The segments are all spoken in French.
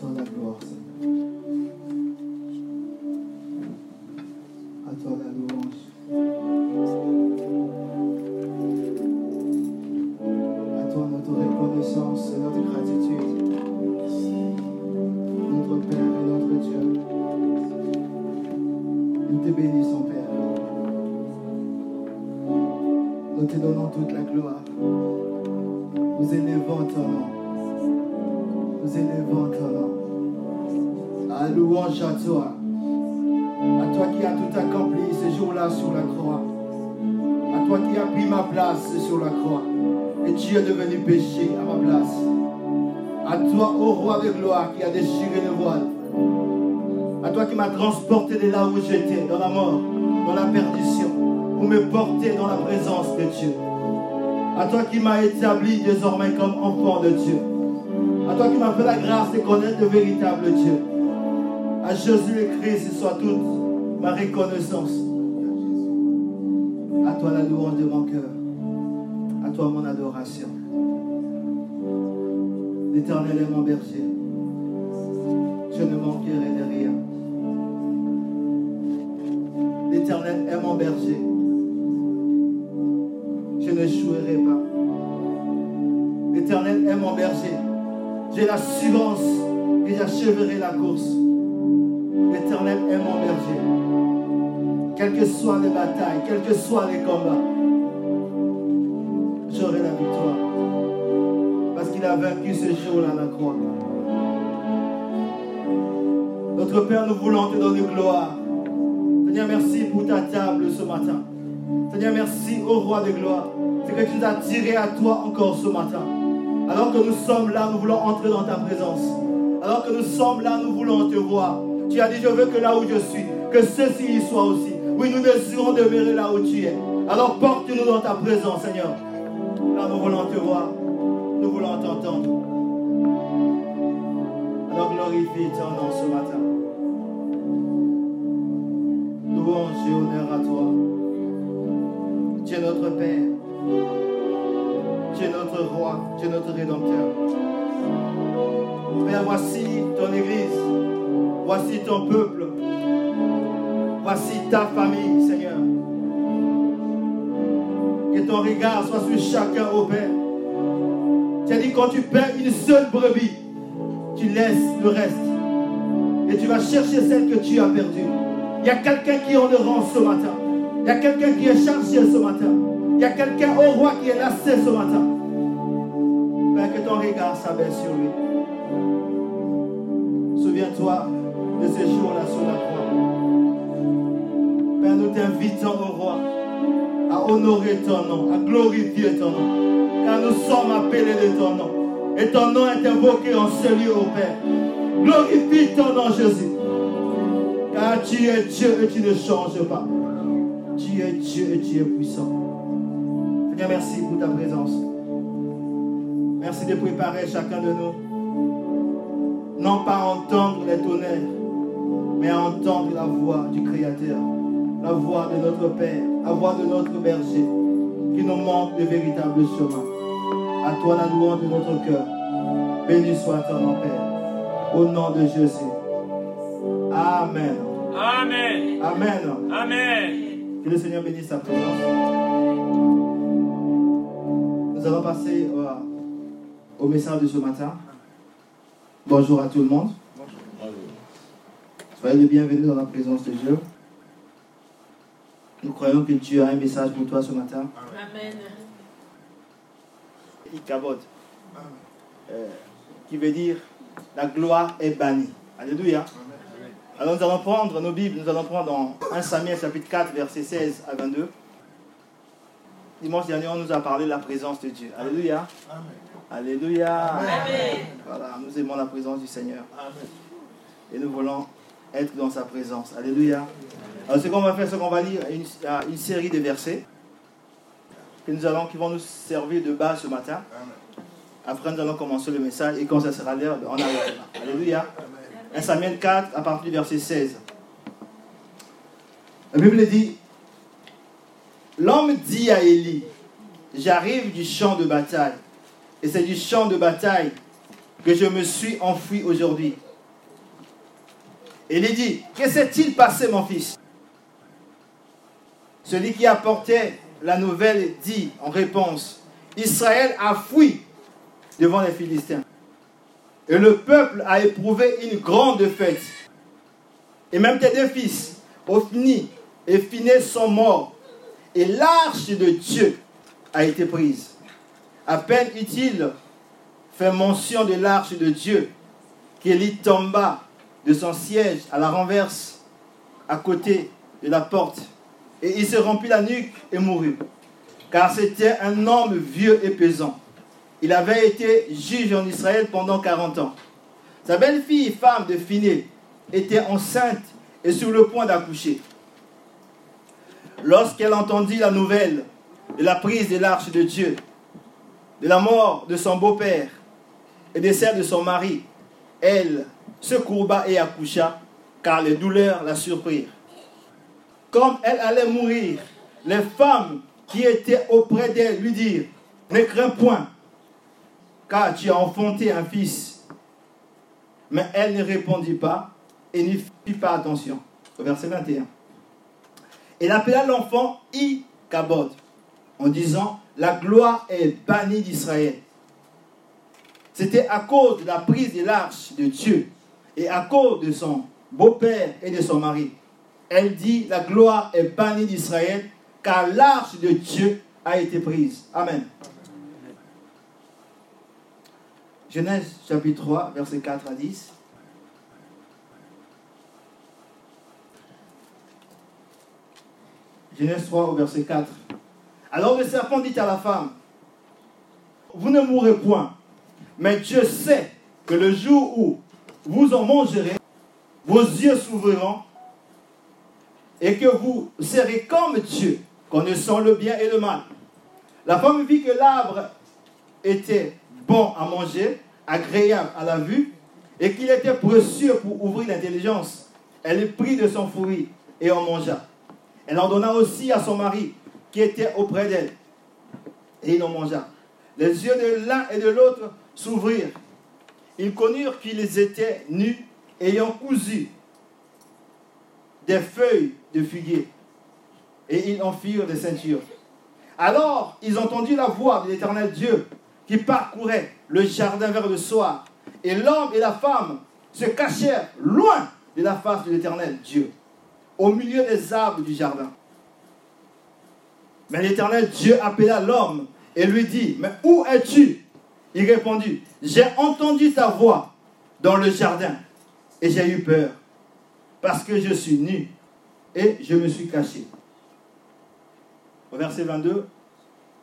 Dans la gloire. Où j'étais, dans la mort, dans la perdition, pour me porter dans la présence de Dieu. À toi qui m'as établi désormais comme enfant de Dieu. À toi qui m'as fait la grâce de connaître le véritable Dieu. À Jésus le Christ soit toute ma reconnaissance. À toi la louange de mon cœur. À toi mon adoration. L'Éternel est mon berger. Je ne chouerai pas. L'Éternel est mon berger. J'ai l'assurance que j'achèverai la course. L'Éternel est mon berger. Quelles que soient les batailles, quels que soient les combats, j'aurai la victoire. Parce qu'il a vaincu ce jour-là la croix. Notre Père, nous voulons te donner gloire. Seigneur, merci pour ta table ce matin. Seigneur, merci au roi de gloire. C'est que tu nous as tiré à toi encore ce matin. Alors que nous sommes là, nous voulons entrer dans ta présence. Alors que nous sommes là, nous voulons te voir. Tu as dit, je veux que là où je suis, que ceux-ci y soient aussi. Oui, nous désirons demeurer là où tu es. Alors porte-nous dans ta présence, Seigneur. Là, nous voulons te voir. Nous voulons t'entendre. Alors glorifie ton nom ce matin. Louange et honneur à toi. Tu es notre Père. Tu es notre roi. Tu es notre rédempteur. Père, voici ton Église. Voici ton peuple. Voici ta famille, Seigneur. Que ton regard soit sur chacun, ô Père. Tu as dit quand tu perds une seule brebis, tu laisses le reste. Et tu vas chercher celle que tu as perdue. Y a quelqu'un qui en le rend ce matin. Il y a quelqu'un qui est chargé ce matin. Il y a quelqu'un au roi qui est lassé ce matin. Père, que ton regard s'abaisse sur lui. Souviens-toi de ces jours-là sur la croix. Père, nous t'invitons au roi à honorer ton nom, à glorifier ton nom. Car nous sommes appelés de ton nom. Et ton nom est invoqué en ce lieu, ô Père. Glorifie ton nom, Jésus. Car tu es Dieu et tu ne changes pas. Tu es Dieu et tu es puissant. Seigneur, merci pour ta présence. Merci de préparer chacun de nous. Non pas à entendre les tonnerres, mais à entendre la voix du Créateur, la voix de notre Père, la voix de notre berger, qui nous montre le véritable chemin. À toi la louange de notre cœur. Béni soit ton nom, Père. Au nom de Jésus. Amen. Amen. Amen. Amen. Que le Seigneur bénisse sa présence. Nous allons passer euh, au message de ce matin. Bonjour à tout le monde. Soyez les bienvenus dans la présence de Dieu. Nous croyons que Dieu a un message pour toi ce matin. Amen. Ikabod, euh, qui veut dire la gloire est bannie. Alléluia. Alors nous allons prendre nos Bibles, nous allons prendre dans 1 Samuel chapitre 4, verset 16 à 22. Dimanche dernier, on nous a parlé de la présence de Dieu. Alléluia. Alléluia. Amen. Voilà, nous aimons la présence du Seigneur. Et nous voulons être dans sa présence. Alléluia. Alors ce qu'on va faire, c'est qu'on va lire une, une série de versets que nous allons, qui vont nous servir de base ce matin. Après, nous allons commencer le message et quand ça sera l'heure, on arrêtera. Alléluia. 1 Samuel 4, à partir du verset 16. La Bible dit L'homme dit à Élie J'arrive du champ de bataille, et c'est du champ de bataille que je me suis enfui aujourd'hui. Il dit, que s'est-il passé mon fils? Celui qui apportait la nouvelle dit en réponse, Israël a fui devant les Philistins. Et le peuple a éprouvé une grande fête. Et même tes deux fils, Ophni et Phiné, sont morts. Et l'arche de Dieu a été prise. À peine utile fait mention de l'arche de Dieu, qu'Élie tomba de son siège à la renverse, à côté de la porte. Et il se remplit la nuque et mourut. Car c'était un homme vieux et pesant. Il avait été juge en Israël pendant 40 ans. Sa belle-fille, femme de Phiné, était enceinte et sur le point d'accoucher. Lorsqu'elle entendit la nouvelle de la prise de l'arche de Dieu, de la mort de son beau-père, et de celle de son mari, elle se courba et accoucha, car les douleurs la surprirent. Comme elle allait mourir, les femmes qui étaient auprès d'elle lui dirent, ne crains point, car tu as enfanté un fils. Mais elle ne répondit pas et n'y fit pas attention. Au verset 21. Elle appela l'enfant Ikabod en disant, la gloire est bannie d'Israël. C'était à cause de la prise de l'arche de Dieu et à cause de son beau-père et de son mari. Elle dit, la gloire est bannie d'Israël, car l'arche de Dieu a été prise. Amen. Genèse chapitre 3, versets 4 à 10. Genèse 3 au verset 4. Alors le serpent dit à la femme, vous ne mourrez point, mais Dieu sait que le jour où vous en mangerez, vos yeux s'ouvriront et que vous serez comme Dieu, connaissant le bien et le mal. La femme vit que l'arbre était bon à manger, agréable à la vue, et qu'il était précieux pour ouvrir l'intelligence. Elle prit de son fruit et en mangea. Elle en donna aussi à son mari qui était auprès d'elle, et il en mangea. Les yeux de l'un et de l'autre s'ouvrirent. Ils connurent qu'ils étaient nus, ayant cousu des feuilles de figuier, et ils en firent des ceintures. Alors ils entendirent la voix de l'éternel Dieu qui parcourait le jardin vers le soir. Et l'homme et la femme se cachèrent loin de la face de l'éternel Dieu, au milieu des arbres du jardin. Mais l'éternel Dieu appela l'homme et lui dit, mais où es-tu? Il répondit, j'ai entendu ta voix dans le jardin et j'ai eu peur parce que je suis nu et je me suis caché. Au verset 22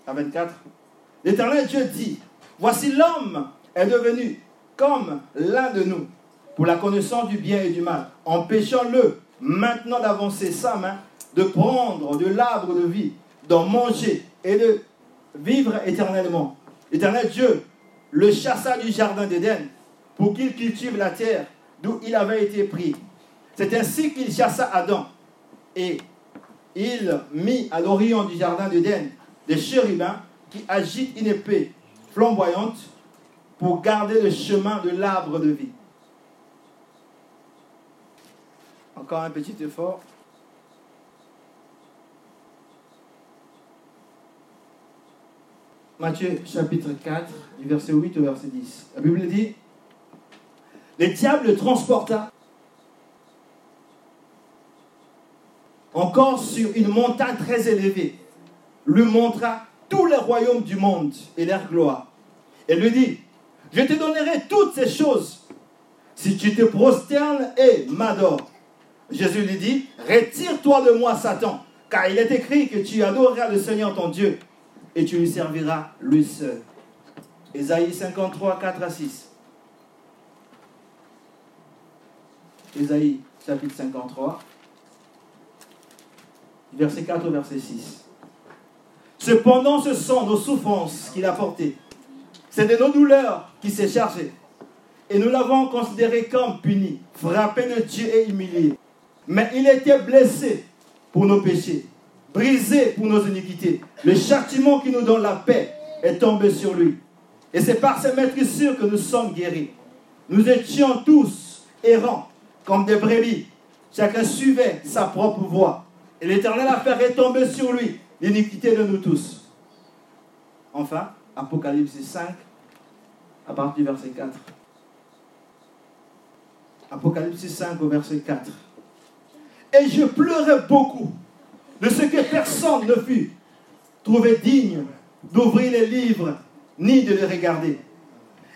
à 24, l'Éternel Dieu dit, voici l'homme est devenu comme l'un de nous pour la connaissance du bien et du mal. Empêchons-le maintenant d'avancer sa main, de prendre de l'arbre de vie, d'en manger et de vivre éternellement. L'Éternel Dieu le chassa du jardin d'Éden pour qu'il cultive la terre d'où il avait été pris. C'est ainsi qu'il chassa Adam et il mit à l'orient du jardin d'Éden des chérubins qui agitent une épée flamboyante pour garder le chemin de l'arbre de vie. Encore un petit effort. Matthieu chapitre 4, du verset 8 au verset 10. La Bible dit, le diable le transporta encore sur une montagne très élevée, lui montra tous les royaumes du monde et leur gloire. Et lui dit, je te donnerai toutes ces choses si tu te prosternes et m'adores. Jésus lui dit, retire-toi de moi, Satan, car il est écrit que tu adoreras le Seigneur ton Dieu et tu lui serviras lui seul. Ésaïe 53, 4 à 6. Ésaïe chapitre 53, verset 4 au verset 6. Cependant, ce sont nos souffrances qu'il a portées. C'est de nos douleurs qu'il s'est chargé. Et nous l'avons considéré comme puni, frappé de Dieu et humilié. Mais il était blessé pour nos péchés, brisé pour nos iniquités. Le châtiment qui nous donne la paix est tombé sur lui. Et c'est par ses maîtresses que nous sommes guéris. Nous étions tous errants, comme des brebis. Chacun suivait sa propre voie. Et l'Éternel a fait retomber sur lui l'iniquité de nous tous. Enfin, Apocalypse 5, à partir du verset 4. Apocalypse 5 au verset 4. Et je pleurais beaucoup de ce que personne ne fut trouvé digne d'ouvrir les livres ni de les regarder.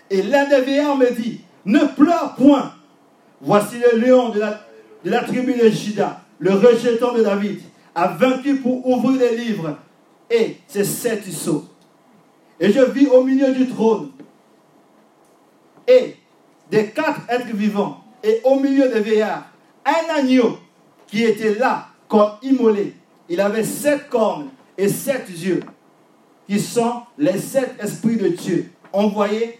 Et l'un des veillants me dit, ne pleure point. Voici le lion de la, de la tribu de Juda, le rejeton de David, a vaincu pour ouvrir les livres et ses sept sceaux. Et je vis au milieu du trône et des quatre êtres vivants et au milieu des veillards un agneau qui était là comme immolé. Il avait sept cornes et sept yeux, qui sont les sept esprits de Dieu envoyés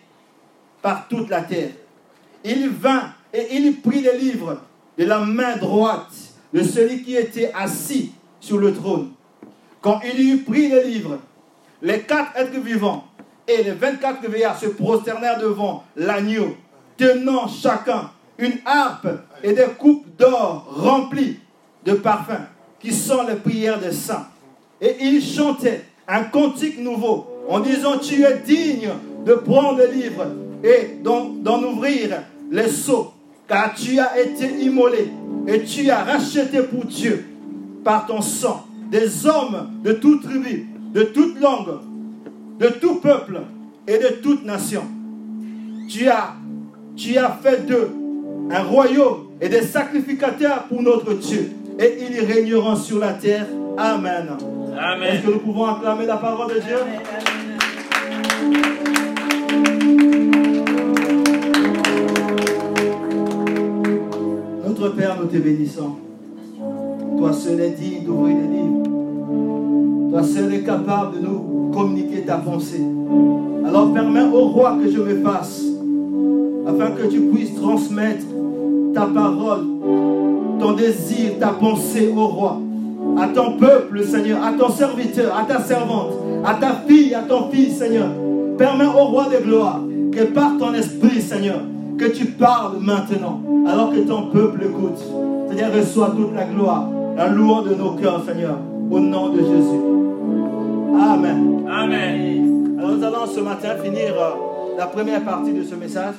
par toute la terre. Il vint et il prit les livres de la main droite de celui qui était assis sur le trône. Quand il eut pris les livres, les quatre êtres vivants et les vingt-quatre veillards se prosternèrent devant l'agneau, tenant chacun une harpe et des coupes d'or remplies de parfums, qui sont les prières des saints. Et ils chantaient un cantique nouveau en disant, tu es digne de prendre le livre et d'en ouvrir les seaux, car tu as été immolé et tu as racheté pour Dieu par ton sang des hommes de toute tribu, de toute langue, de tout peuple et de toute nation. Tu as, tu as fait d'eux un royaume et des sacrificateurs pour notre Dieu. Et ils régneront sur la terre. Amen. Amen. Est-ce que nous pouvons acclamer la parole de Dieu? Notre Père, nous te bénissons. Toi seul es digne d'ouvrir les livres. Toi seul es capable de nous communiquer ta pensée. Alors permets au roi que je me fasse, afin que tu puisses transmettre ta parole, ton désir, ta pensée au roi, à ton peuple, Seigneur, à ton serviteur, à ta servante, à ta fille, à ton fils, Seigneur. Permets au roi de gloire que par ton esprit, Seigneur, que tu parles maintenant, alors que ton peuple écoute. Seigneur, reçois toute la gloire, la louange de nos cœurs, Seigneur, au nom de Jésus. Amen. Amen. Alors nous allons ce matin finir euh, la première partie de ce message,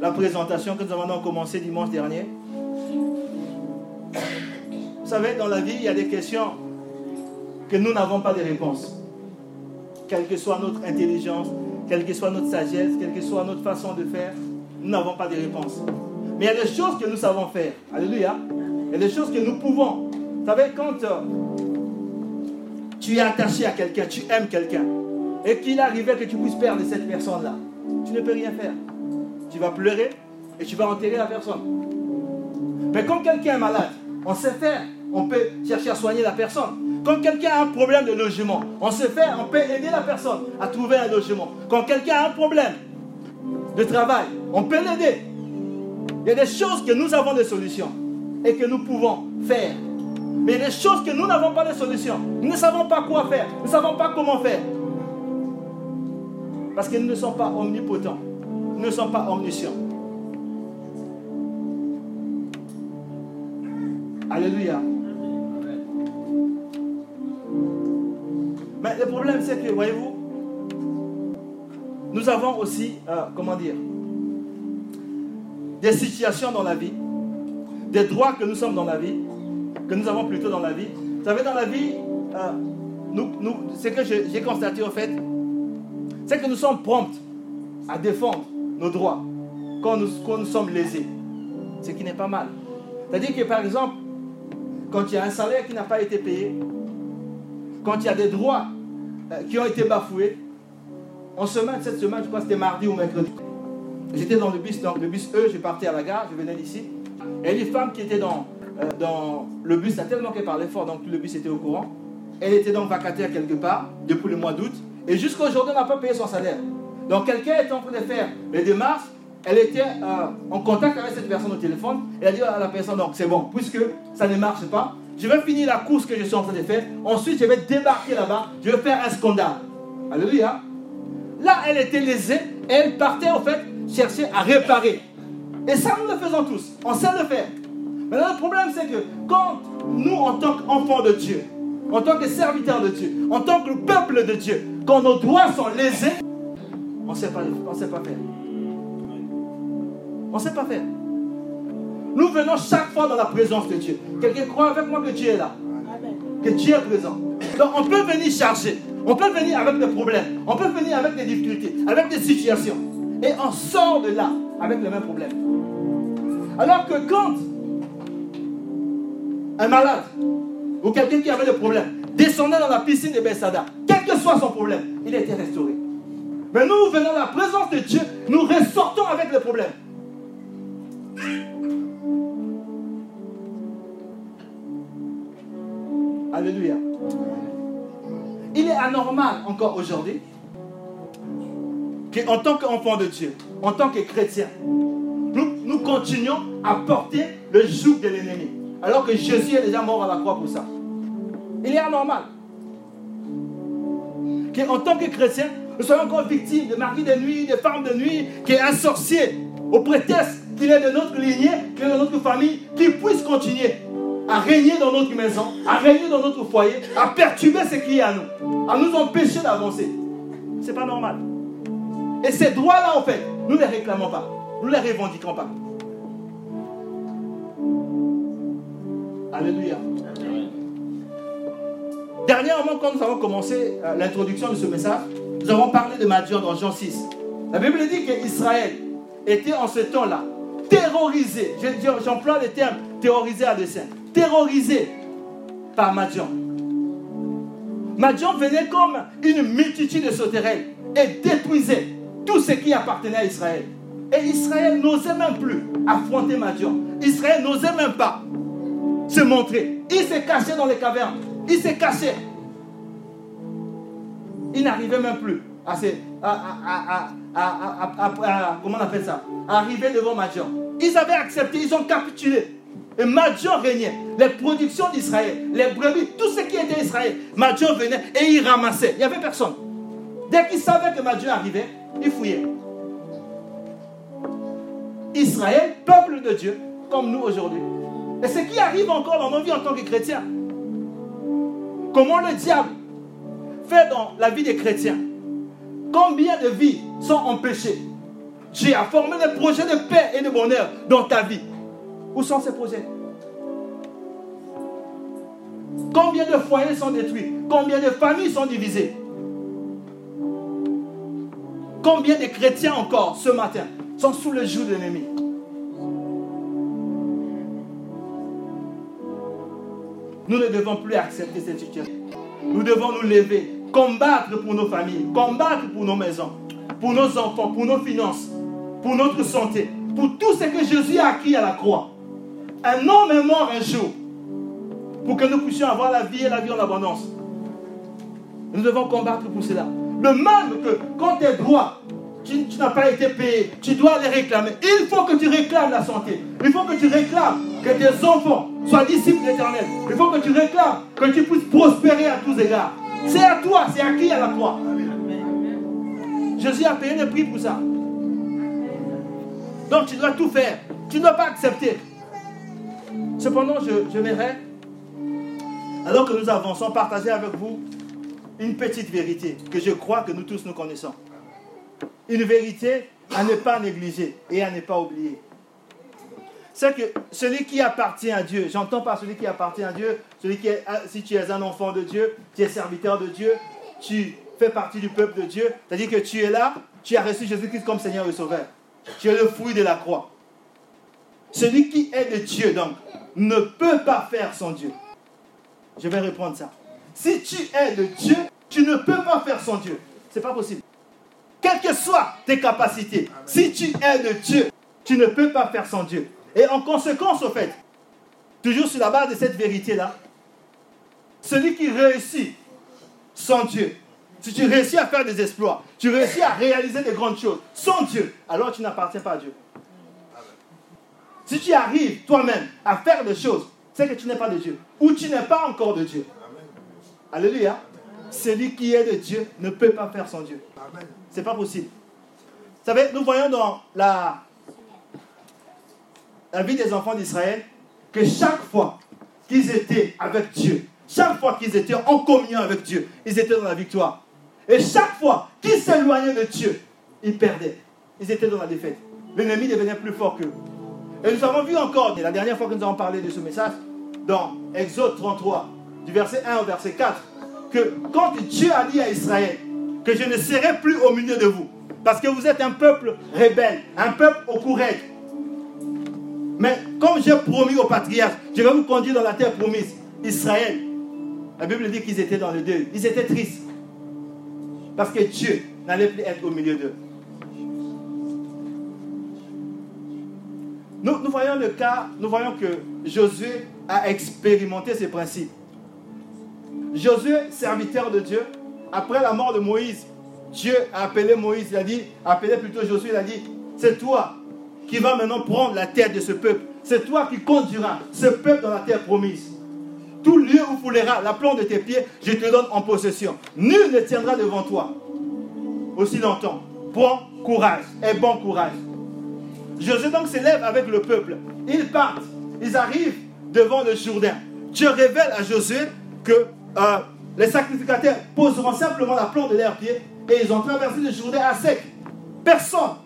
la présentation que nous avons commencé dimanche dernier. Vous savez, dans la vie, il y a des questions que nous n'avons pas de réponses. Quelle que soit notre intelligence, quelle que soit notre sagesse, quelle que soit notre façon de faire, nous n'avons pas de réponses. Mais il y a des choses que nous savons faire. Alléluia. A des choses que nous pouvons. Vous savez, quand euh, tu es attaché à quelqu'un, tu aimes quelqu'un, et qu'il arrivait que tu puisses perdre cette personne-là, tu ne peux rien faire. Tu vas pleurer et tu vas enterrer la personne. Mais quand quelqu'un est malade, on sait faire. On peut chercher à soigner la personne. Quand quelqu'un a un problème de logement, on sait faire, on peut aider la personne à trouver un logement. Quand quelqu'un a un problème de travail, on peut l'aider. Il y a des choses que nous avons des solutions et que nous pouvons faire. Mais des choses que nous n'avons pas de solutions. Nous ne savons pas quoi faire. Nous ne savons pas comment faire. Parce que nous ne sommes pas omnipotents. Nous ne sommes pas omniscients. Alléluia. Mais le problème, c'est que, voyez-vous, nous avons aussi, euh, comment dire, des situations dans la vie, des droits que nous sommes dans la vie, que nous avons plutôt dans la vie. Vous savez, dans la vie, euh, ce que j'ai constaté au fait, c'est que nous sommes prompts à défendre nos droits quand nous, sommes lésés. Ce qui n'est pas mal. C'est-à-dire que par exemple, quand il y a un salaire qui n'a pas été payé, quand il y a des droits euh, qui ont été bafoués, en semaine, cette semaine, je crois que c'était mardi ou mercredi, j'étais dans le bus, dans le bus E, j'ai parti à la gare, je venais d'ici, et les femmes qui étaient dans, euh, dans le bus, a tellement qu'elle parlait fort, donc le bus était au courant, elle était donc vacataire quelque part depuis le mois d'août, et jusqu'à aujourd'hui, on n'a pas payé son salaire. Donc quelqu'un était en train de faire les démarches elle était euh, en contact avec cette personne au téléphone. Elle a dit à la personne, donc c'est bon, puisque ça ne marche pas, je vais finir la course que je suis en train de faire. Ensuite, je vais débarquer là-bas. Je vais faire un scandale. Alléluia. Là, elle était lésée. elle partait en fait chercher à réparer. Et ça, nous le faisons tous. On sait le faire. Mais le problème, c'est que quand nous, en tant qu'enfants de Dieu, en tant que serviteurs de Dieu, en tant que peuple de Dieu, quand nos droits sont lésés, on ne sait pas, faire. On ne sait pas faire. Nous venons chaque fois dans la présence de Dieu. Quelqu'un croit avec moi que Dieu est là. Que Dieu est présent. Donc on peut venir chercher. On peut venir avec des problèmes. On peut venir avec des difficultés, avec des situations. Et on sort de là avec le même problème. Alors que quand un malade ou quelqu'un qui avait des problèmes descendait dans la piscine de Bessada, quel que soit son problème, il été restauré. Mais nous venons dans la présence de Dieu, nous ressortons avec le problème. Alléluia. Il est anormal encore aujourd'hui qu'en tant qu'enfant de Dieu, en tant que chrétien, nous, continuons à porter le joug de l'ennemi. Alors que Jésus est déjà mort à la croix pour ça. Il est anormal. Qu'en tant que chrétien, nous soyons encore victimes de maris de nuit, de femmes de nuit, qui est un sorcier, au prétexte qu'il est de notre lignée, qu'il est de notre famille, qui puisse continuer à régner dans notre maison, à régner dans notre foyer, à perturber ce qui est à nous, à nous empêcher d'avancer. C'est pas normal. Et ces droits-là, en fait, nous ne les réclamons pas. Nous ne les revendiquons pas. Alléluia. Dernièrement, quand nous avons commencé euh, l'introduction de ce message, nous avons parlé de Madian dans Jean 6. La Bible dit qu'Israël était en ce temps-là terrorisé. J'emploie le terme terrorisé à dessein. Terrorisé par Madian. Madian venait comme une multitude de sauterelles et détruisait tout ce qui appartenait à Israël. Et Israël n'osait même plus affronter Madian. Israël n'osait même pas se montrer. Il s'est caché dans les cavernes. Il s'est caché. Il n'arrivait même plus à, se, comment on appelle ça? Arriver devant Madian. Ils avaient accepté, ils ont capitulé. Et Madian régnait. Les productions d'Israël, les brebis, tout ce qui était Israël, Madian venait et il ramassait. Il n'y avait personne. Dès qu'ils savaient que Madian arrivait, ils fouillaient. Israël, peuple de Dieu, comme nous aujourd'hui. Et ce qui arrive encore dans nos vies en tant que chrétiens. Comment le diable fait dans la vie des chrétiens? Combien de vies sont empêchées Dieu a formé des projets de paix et de bonheur dans ta vie. Où sont ces projets? Combien de foyers sont détruits? Combien de familles sont divisées? Combien de chrétiens encore ce matin sont sous le joug de l'ennemi? Nous ne devons plus accepter cette situation. Nous devons nous lever, combattre pour nos familles, combattre pour nos maisons, pour nos enfants, pour nos finances, pour notre santé, pour tout ce que Jésus a acquis à la croix. Un homme est mort un jour pour que nous puissions avoir la vie et la vie en abondance. Nous devons combattre pour cela. De même que quand tes droits, tu, n'as pas été payé, tu dois les réclamer. Il faut que tu réclames la santé. Il faut que tu réclames que tes enfants sois disciple éternel. Il faut que tu réclames que tu puisses prospérer à tous égards. C'est à toi, c'est à qui à la croix? Jésus a payé le prix pour ça. Donc tu dois tout faire. Tu ne dois pas accepter. Cependant, je, je verrai, alors que nous avançons, partager avec vous une petite vérité que je crois que nous tous nous connaissons. Une vérité à ne pas négliger et à ne pas oublier c'est que celui qui appartient à Dieu, j'entends pas celui qui appartient à Dieu, celui qui est, ah, si tu es un enfant de Dieu, tu es serviteur de Dieu, tu fais partie du peuple de Dieu, c'est-à-dire que tu es là, tu as reçu Jésus-Christ comme Seigneur et Sauveur. Tu es le fruit de la croix. Celui qui est de Dieu, donc, ne peut pas faire son Dieu. Je vais répondre ça. Si tu es de Dieu, tu ne peux pas faire son Dieu. Ce n'est pas possible. Quelles que soient tes capacités, si tu es de Dieu, tu ne peux pas faire son Dieu. Et en conséquence, au fait, toujours sur la base de cette vérité-là, celui qui réussit sans Dieu, si tu réussis à faire des exploits, tu réussis à réaliser des grandes choses sans Dieu, alors tu n'appartiens pas à Dieu. Si tu arrives toi-même à faire des choses, c'est que tu n'es pas de Dieu. Ou tu n'es pas encore de Dieu. Alléluia. Celui qui est de Dieu ne peut pas faire sans Dieu. C'est pas possible. Vous savez, nous voyons dans la la vie des enfants d'Israël que chaque fois qu'ils étaient avec Dieu, chaque fois qu'ils étaient en communion avec Dieu, ils étaient dans la victoire. Et chaque fois qu'ils s'éloignaient de Dieu, ils perdaient. Ils étaient dans la défaite. L'ennemi devenait plus fort qu'eux. Et nous avons vu encore, la dernière fois que nous avons parlé de ce message, dans Exode 33, du verset 1 au verset 4, que quand Dieu a dit à Israël que je ne serai plus au milieu de vous, parce que vous êtes un peuple rebelle, un peuple au courage. Mais comme j'ai promis aux patriarches, je vais vous conduire dans la terre promise, Israël. La Bible dit qu'ils étaient dans le deuil. Ils étaient tristes. Parce que Dieu n'allait plus être au milieu d'eux. Nous, nous, voyons le cas, nous voyons que Josué a expérimenté ces principes. Josué, serviteur de Dieu, après la mort de Moïse, Dieu a appelé Moïse, il a dit, appelé plutôt Josué, il a dit, c'est toi qui vas maintenant prendre la terre de ce peuple. C'est toi qui conduiras ce peuple dans la terre promise. Tout lieu où foulera la plante de tes pieds, je te donne en possession. Nul ne tiendra devant toi aussi longtemps. Prends courage et bon courage. Josué donc s'élève avec le peuple. Ils partent. Ils arrivent devant le Jourdain. Dieu révèle à Josué que euh, les sacrificateurs poseront simplement la plante de leurs pieds et ils ont traversé le Jourdain à sec. Personne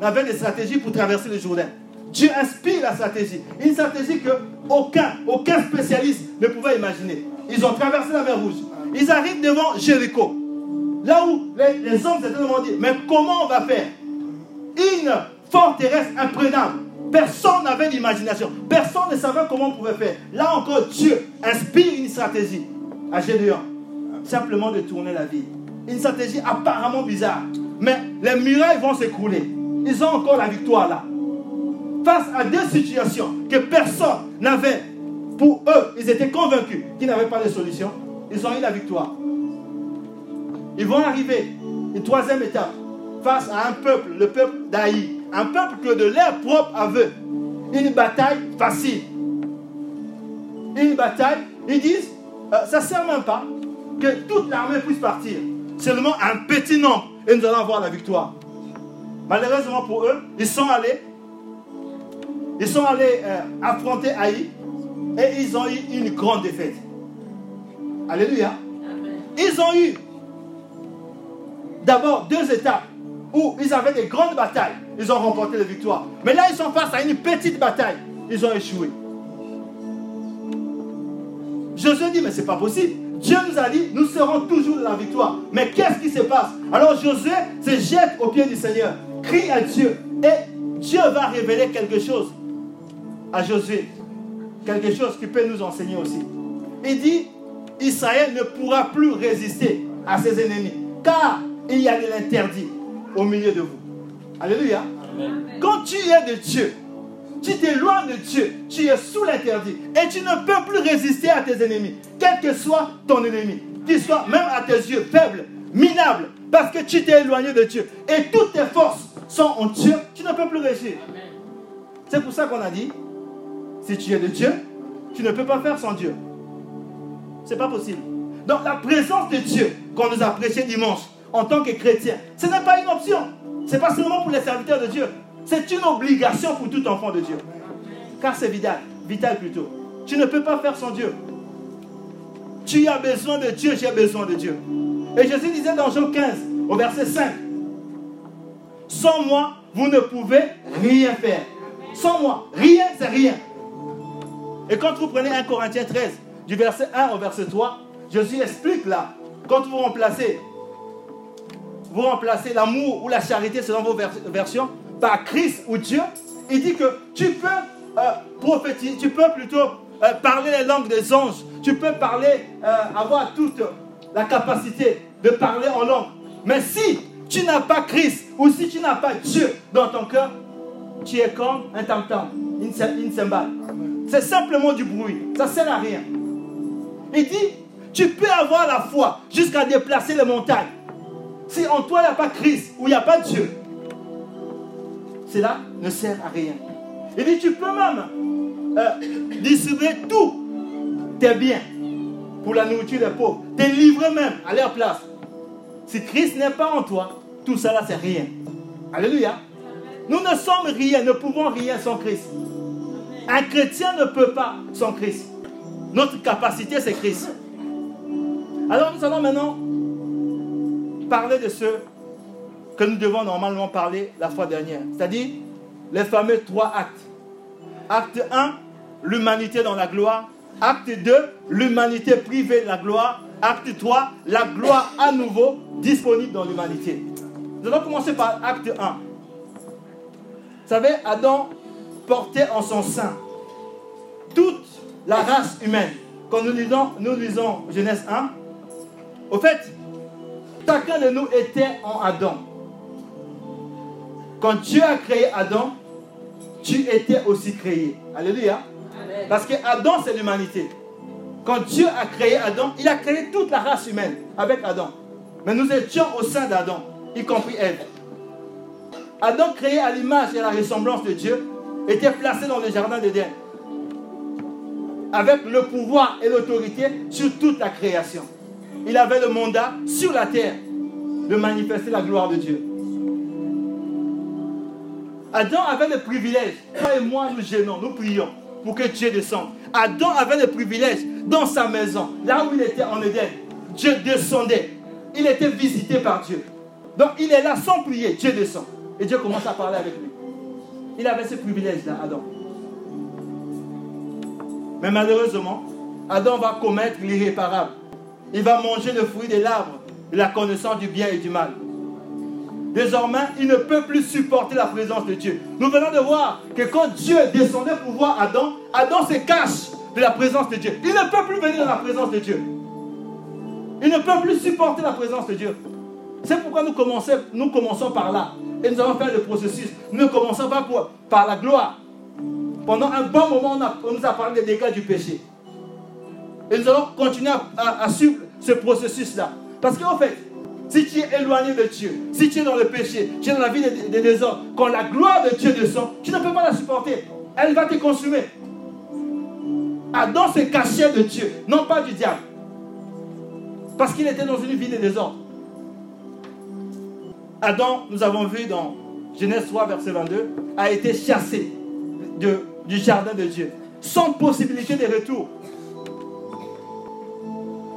n'avait de stratégie pour traverser le Jourdain. Dieu inspire la stratégie. Une stratégie que aucun, aucun spécialiste ne pouvait imaginer. Ils ont traversé la mer Rouge. Ils arrivent devant Jéricho. Là où les, hommes s'étaient demandé, mais comment on va faire? Une forteresse imprenable. Personne n'avait d'imagination. Personne ne savait comment on pouvait faire. Là encore, Dieu inspire une stratégie à Gédéon. Simplement de tourner la ville. Une stratégie apparemment bizarre. Mais les murailles vont s'écrouler. Ils ont encore la victoire là. Face à deux situations que personne n'avait, pour eux, ils étaient convaincus qu'ils n'avaient pas de solution. Ils ont eu la victoire. Ils vont arriver, une troisième étape, face à un peuple, le peuple d'Aï. Un peuple que de l'air propre aveu. Une bataille facile. Une bataille, ils disent, euh, ça ne sert même pas que toute l'armée puisse partir. Seulement un petit nombre et nous allons avoir la victoire. Malheureusement pour eux, ils sont allés, ils sont allés euh, affronter Haï et ils ont eu une grande défaite. Alléluia. Ils ont eu d'abord deux étapes où ils avaient des grandes batailles. Ils ont remporté la victoire. Mais là, ils sont face à une petite bataille. Ils ont échoué. Josué dit, mais c'est pas possible. Dieu nous a dit, nous serons toujours dans la victoire. Mais qu'est-ce qui se passe? Alors Josué se jette au pied du Seigneur, crie à Dieu, et Dieu va révéler quelque chose à Josué. Quelque chose qui peut nous enseigner aussi. Il dit, Israël ne pourra plus résister à ses ennemis, car il y a de l'interdit au milieu de vous. Alléluia. Quand tu es de Dieu, tu t'éloignes de Dieu, tu es sous l'interdit et tu ne peux plus résister à tes ennemis, quel que soit ton ennemi, qu'il soit même à tes yeux faible, minable, parce que tu t'es éloigné de Dieu et toutes tes forces sont en Dieu, tu ne peux plus réussir. C'est pour ça qu'on a dit, si tu es de Dieu, tu ne peux pas faire sans Dieu. C'est pas possible. Donc la présence de Dieu qu'on nous a prêché dimanche en tant que chrétien, ce n'est pas une option. Ce n'est pas seulement pour les serviteurs de Dieu. C'est une obligation pour tout enfant de Dieu. Car c'est vital, vital plutôt. Tu ne peux pas faire sans Dieu. Tu as besoin de Dieu, j'ai besoin de Dieu. Et Jésus disait dans Jean 15, au verset 5, Sans moi, vous ne pouvez rien faire. Sans moi, rien, c'est rien. Et quand vous prenez 1 Corinthiens 13, du verset 1 au verset 3, Jésus explique là, quand vous remplacez, vous remplacez l'amour ou la charité selon vos versions, par Christ ou Dieu, il dit que tu peux euh, prophétiser, tu peux plutôt euh, parler les langues des anges, tu peux parler, euh, avoir toute la capacité de parler en langue. Mais si tu n'as pas Christ ou si tu n'as pas Dieu dans ton cœur, tu es comme un tam-tam, une, cymbale. C'est simplement du bruit, ça ne sert à rien. Il dit, tu peux avoir la foi jusqu'à déplacer les montagnes. Si en toi il n'y a pas Christ ou il n'y a pas Dieu, cela ne sert à rien. Il dit, tu peux même euh, distribuer tous tes biens pour la nourriture des pauvres, te livrer même à leur place. Si Christ n'est pas en toi, tout cela c'est rien. Alléluia. Nous ne sommes rien, ne pouvons rien sans Christ. Un chrétien ne peut pas sans Christ. Notre capacité, c'est Christ. Alors nous allons maintenant parler de ce que nous devons normalement parler la fois dernière, c'est-à-dire les fameux trois actes. Acte 1, l'humanité dans la gloire. Acte 2, l'humanité privée de la gloire. Acte 3, la gloire à nouveau disponible dans l'humanité. Nous allons commencer par acte 1. Vous savez, Adam portait en son sein toute la race humaine. Quand nous lisons, nous lisons Genèse 1, au fait, chacun de nous était en Adam. Quand Dieu a créé Adam, tu étais aussi créé. Alléluia. Parce que Adam, c'est l'humanité. Quand Dieu a créé Adam, il a créé toute la race humaine avec Adam. Mais nous étions au sein d'Adam, y compris Ève. Adam, créé à l'image et à la ressemblance de Dieu, était placé dans le jardin d'Éden. Avec le pouvoir et l'autorité sur toute la création. Il avait le mandat sur la terre de manifester la gloire de Dieu. Adam avait le privilège. Toi et moi, nous gênons, nous prions pour que Dieu descende. Adam avait le privilège dans sa maison, là où il était en Éden. Dieu descendait. Il était visité par Dieu. Donc il est là sans prier. Dieu descend. Et Dieu commence à parler avec lui. Il avait ce privilège-là, Adam. Mais malheureusement, Adam va commettre l'irréparable. Il va manger le fruit de l'arbre la connaissance du bien et du mal. Désormais, il ne peut plus supporter la présence de Dieu. Nous venons de voir que quand Dieu descendait pour voir Adam, Adam se cache de la présence de Dieu. Il ne peut plus venir dans la présence de Dieu. Il ne peut plus supporter la présence de Dieu. C'est pourquoi nous commençons, par là. Et nous allons faire le processus. Nous ne commençons pas par la gloire. Pendant un bon moment, on, nous a parlé des dégâts du péché. Et nous allons continuer à, suivre ce processus-là. Parce qu'en fait, si tu es éloigné de Dieu, si tu es dans le péché, tu es dans la vie des, désordres, quand la gloire de Dieu descend, tu ne peux pas la supporter. Elle va te consumer. Adam se cachait de Dieu, non pas du diable. Parce qu'il était dans une vie de désordre. Adam, nous avons vu dans Genèse 3, verset 22, a été chassé de, du jardin de Dieu, sans possibilité de retour.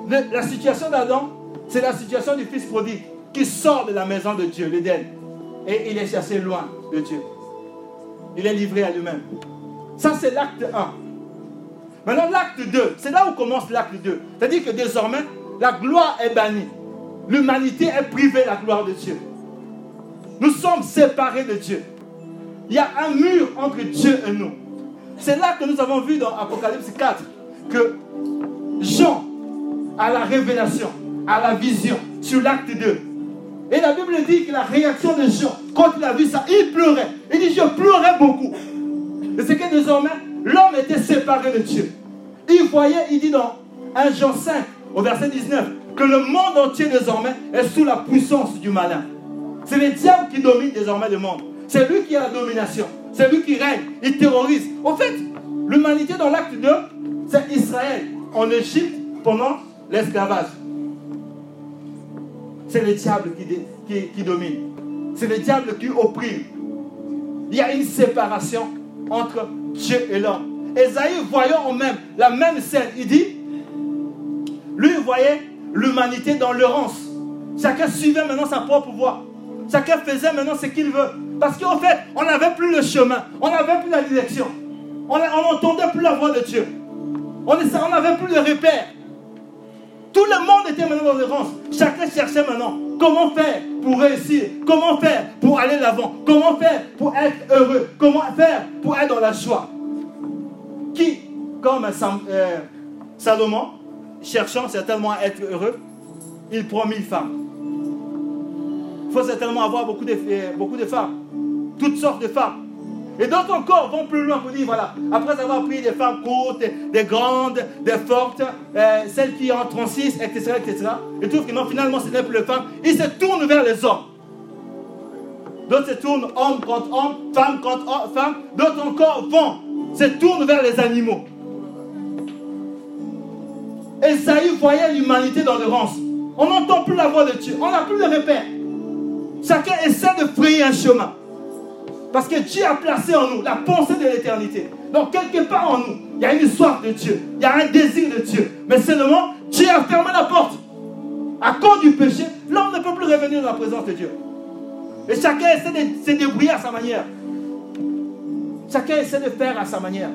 la situation d'Adam c'est la situation du fils prodigue qui sort de la maison de Dieu, l'Éden, et il est chassé loin de Dieu. Il est livré à lui-même. Ça, c'est l'acte 1. Maintenant, l'acte 2, c'est là où commence l'acte 2. C'est-à-dire que désormais, la gloire est bannie. L'humanité est privée de la gloire de Dieu. Nous sommes séparés de Dieu. Il y a un mur entre Dieu et nous. C'est là que nous avons vu dans Apocalypse 4 que Jean a la révélation à la vision sur l'acte 2. Et la Bible dit que la réaction de Jean, quand il a vu ça, il pleurait. Il dit, je pleurais beaucoup. Et c'est que désormais, l'homme était séparé de Dieu. Il voyait, il dit dans 1 Jean 5, au verset 19, que le monde entier désormais est sous la puissance du malin. C'est le diable qui domine désormais le monde. C'est lui qui a la domination. C'est lui qui règne. Il terrorise. En fait, l'humanité dans l'acte 2, c'est Israël en Égypte pendant l'esclavage c'est le diable qui, domine. C'est le diable qui opprime. Il y a une séparation entre Dieu et l'homme. Esaïe, voyant en même la même scène, il dit, lui voyait l'humanité dans l'errance. Chacun suivait maintenant sa propre voie. Chacun faisait maintenant ce qu'il veut. Parce qu'en fait, on n'avait plus le chemin. On n'avait plus la direction. On n'entendait plus la voix de Dieu. On n'avait plus de repères. Tout le monde était maintenant dans l'errance. Chacun cherchait maintenant comment faire pour réussir, comment faire pour aller l'avant, comment faire pour être heureux, comment faire pour être dans la joie. Qui, comme euh, Salomon, cherchant certainement à être heureux, il prend mille femmes. Il faut certainement avoir beaucoup de, euh, beaucoup de femmes, toutes sortes de femmes. Et d'autres encore vont plus loin pour dire, voilà, après avoir pris des femmes courtes, des grandes, des fortes, euh, celles qui ont 36, etc., etc., et trouvent que non, finalement, ce n'est plus les femmes, ils se tournent vers les hommes. D'autres se tournent homme contre homme, femme contre femme, d'autres encore vont, se tournent vers les animaux. Esaïe voyait l'humanité dans l'errance. On n'entend plus la voix de Dieu, on n'a plus de repères. Chacun essaie de frayer un chemin. Parce que Dieu a placé en nous la pensée de l'éternité. Donc, quelque part en nous, il y a une soif de Dieu. Il y a un désir de Dieu. Mais seulement, Dieu a fermé la porte. À cause du péché, l'homme ne peut plus revenir dans la présence de Dieu. Et chacun essaie de se débrouiller à sa manière. Chacun essaie de faire à sa manière.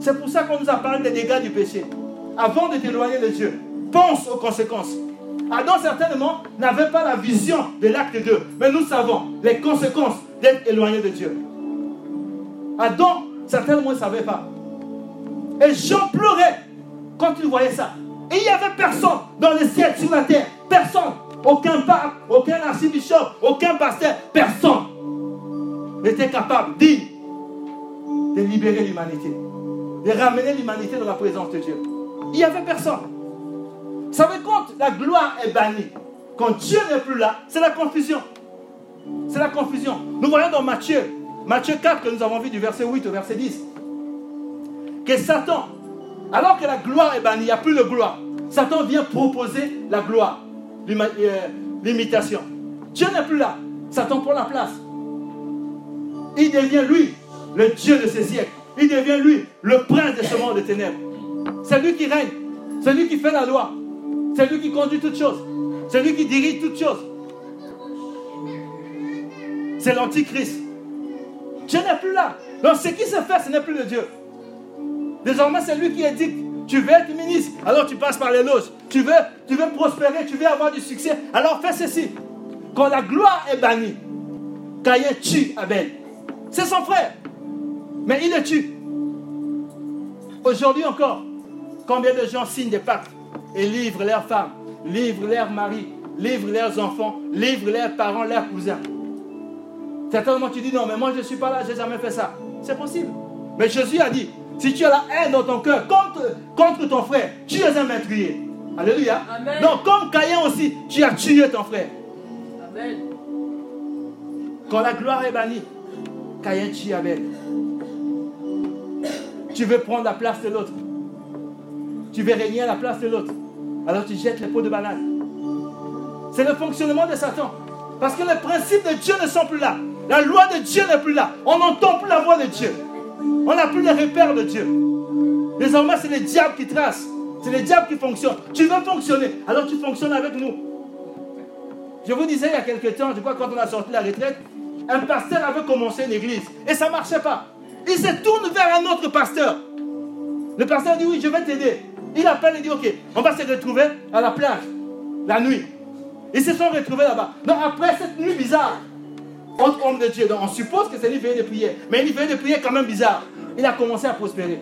C'est pour ça qu'on nous a parlé des dégâts du péché. Avant de t'éloigner de Dieu, pense aux conséquences. Adam certainement n'avait pas la vision de l'acte 2, mais nous savons les conséquences d'être éloigné de Dieu. Adam certainement ne savait pas. Et Jean pleurait quand il voyait ça. Et il n'y avait personne dans le ciel, sur la terre. Personne. Aucun pape, aucun archibishop, aucun pasteur, personne n'était capable, dit, de libérer l'humanité, de ramener l'humanité dans la présence de Dieu. Il n'y avait personne. Vous savez, quand la gloire est bannie, quand Dieu n'est plus là, c'est la confusion. C'est la confusion. Nous voyons dans Matthieu, Matthieu 4 que nous avons vu du verset 8 au verset 10, que Satan, alors que la gloire est bannie, il n'y a plus de gloire. Satan vient proposer la gloire, euh, l'imitation. Dieu n'est plus là. Satan prend la place. Il devient lui le Dieu de ces siècles. Il devient lui le prince de ce monde de ténèbres. C'est lui qui règne. C'est lui qui fait la loi. C'est lui qui conduit toutes choses. C'est lui qui dirige toutes choses. C'est l'antichrist. Dieu n'est plus là. Donc ce qui se fait, ce n'est plus le Dieu. Désormais, c'est lui qui dit tu veux être ministre, alors tu passes par les loges. Tu veux, tu veux prospérer, tu veux avoir du succès, alors fais ceci. Quand la gloire est bannie, Caïn tue Abel. C'est son frère. Mais il le tue. Aujourd'hui encore, combien de gens signent des pactes et livrent leurs femmes, livrent leurs maris, livrent leurs enfants, livrent leurs parents, leurs cousins? Certainement tu dis non, mais moi je ne suis pas là, je n'ai jamais fait ça. C'est possible. Mais Jésus a dit, si tu as la haine dans ton cœur contre, contre ton frère, tu es un meurtrier. Alléluia. Donc comme Caïn aussi, tu as tué ton frère. Amen. Quand la gloire est bannie, Caïn tue Abel. Tu veux prendre la place de l'autre. Tu veux régner à la place de l'autre. Alors tu jettes les pots de banane. C'est le fonctionnement de Satan. Parce que les principes de Dieu ne sont plus là. La loi de Dieu n'est plus là. On n'entend plus la voix de Dieu. On n'a plus les repères de Dieu. Désormais, c'est le diable qui trace. C'est le diable qui fonctionne. Tu veux fonctionner, alors tu fonctionnes avec nous. Je vous disais il y a quelques temps, je crois quand on a sorti la retraite, un pasteur avait commencé une église et ça ne marchait pas. Il se tourne vers un autre pasteur. Le pasteur dit oui, je vais t'aider. Il appelle et dit ok, on va se retrouver à la plage la nuit. Ils se sont retrouvés là-bas. Donc après cette nuit bizarre, autre homme de Dieu, donc on suppose que c'est une veille de prière. Mais une veille de prière quand même bizarre. Il a commencé à prospérer.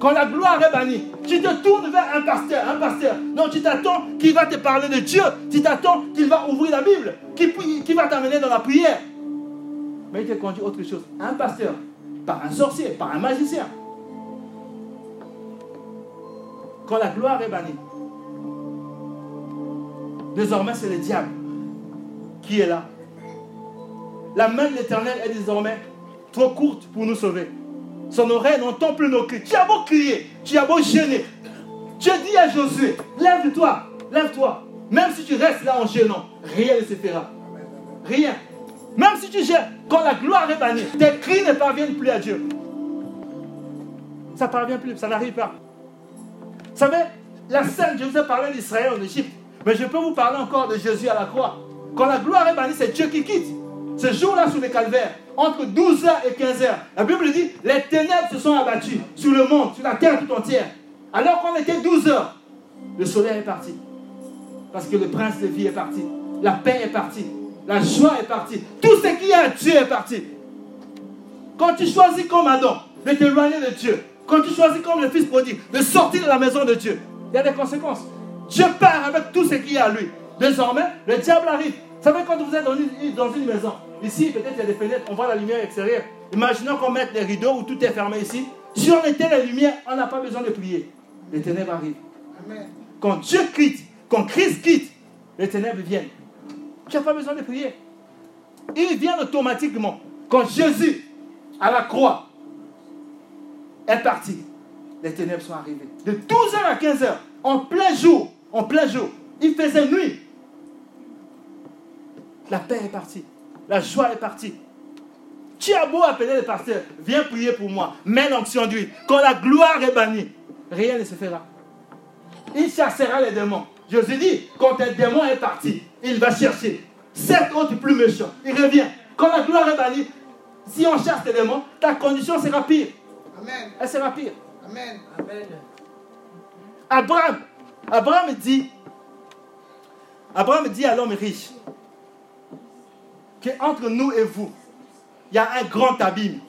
Quand la gloire est bannie, tu te tournes vers un pasteur, un pasteur. Donc tu t'attends qu'il va te parler de Dieu. Tu t'attends qu'il va ouvrir la Bible, qu'il va t'amener dans la prière. Mais il te conduit autre chose. Un pasteur, par un sorcier, par un magicien. Quand la gloire est bannie, désormais c'est le diable qui est là. La main de l'éternel est désormais trop courte pour nous sauver. Son oreille n'entend plus nos cris. Tu as beau crier, tu as beau gêner. Dieu dit à Josué, lève-toi, lève-toi. Même si tu restes là en gênant, rien ne se fera. Rien. Même si tu gères, quand la gloire est bannie, tes cris ne parviennent plus à Dieu. Ça ne parvient plus, ça n'arrive pas. Vous savez, la scène, je vous ai parlé d'Israël en Égypte, mais je peux vous parler encore de Jésus à la croix. Quand la gloire est bannie, c'est Dieu qui quitte. Ce jour-là, sur le calvaire, entre 12h et 15h, la Bible dit les ténèbres se sont abattues sur le monde, sur la terre tout entière. Alors qu'on était 12h, le soleil est parti. Parce que le prince de vie est parti. La paix est partie. La joie est partie. Tout ce qui est à Dieu est parti. Quand tu choisis comme Adam de t'éloigner de Dieu, quand tu choisis comme le fils prodigue de sortir de la maison de Dieu, il y a des conséquences. Dieu part avec tout ce qui est à lui. Désormais, le diable arrive. Vous savez, quand vous êtes dans une, dans une maison, ici, peut-être il y a des fenêtres, on voit la lumière extérieure. Imaginons qu'on mette les rideaux où tout est fermé ici. Si on était la lumière, on n'a pas besoin de prier. Les ténèbres arrivent. Quand Dieu quitte, quand Christ quitte, les ténèbres viennent. Tu n'as pas besoin de prier. Ils viennent automatiquement. Quand Jésus, à la croix, est parti, les ténèbres sont arrivées. De 12h à 15h, en plein jour, en plein jour, il faisait nuit. La paix est partie. La joie est partie. Tu as beau appeler le pasteur, viens prier pour moi, mets l'onction d'huile. Quand la gloire est bannie, rien ne se fera. Il chassera les démons. Jésus dit, quand un démon est parti, il va chercher sept autres plus méchants. Il revient. Quand la gloire est bannie, si on chasse les démons, ta condition sera pire. Amen. Elle sera pire. Amen. Amen. Abraham, Abraham dit, Abraham dit à l'homme riche, qu'entre nous et vous, il y a un grand abîme.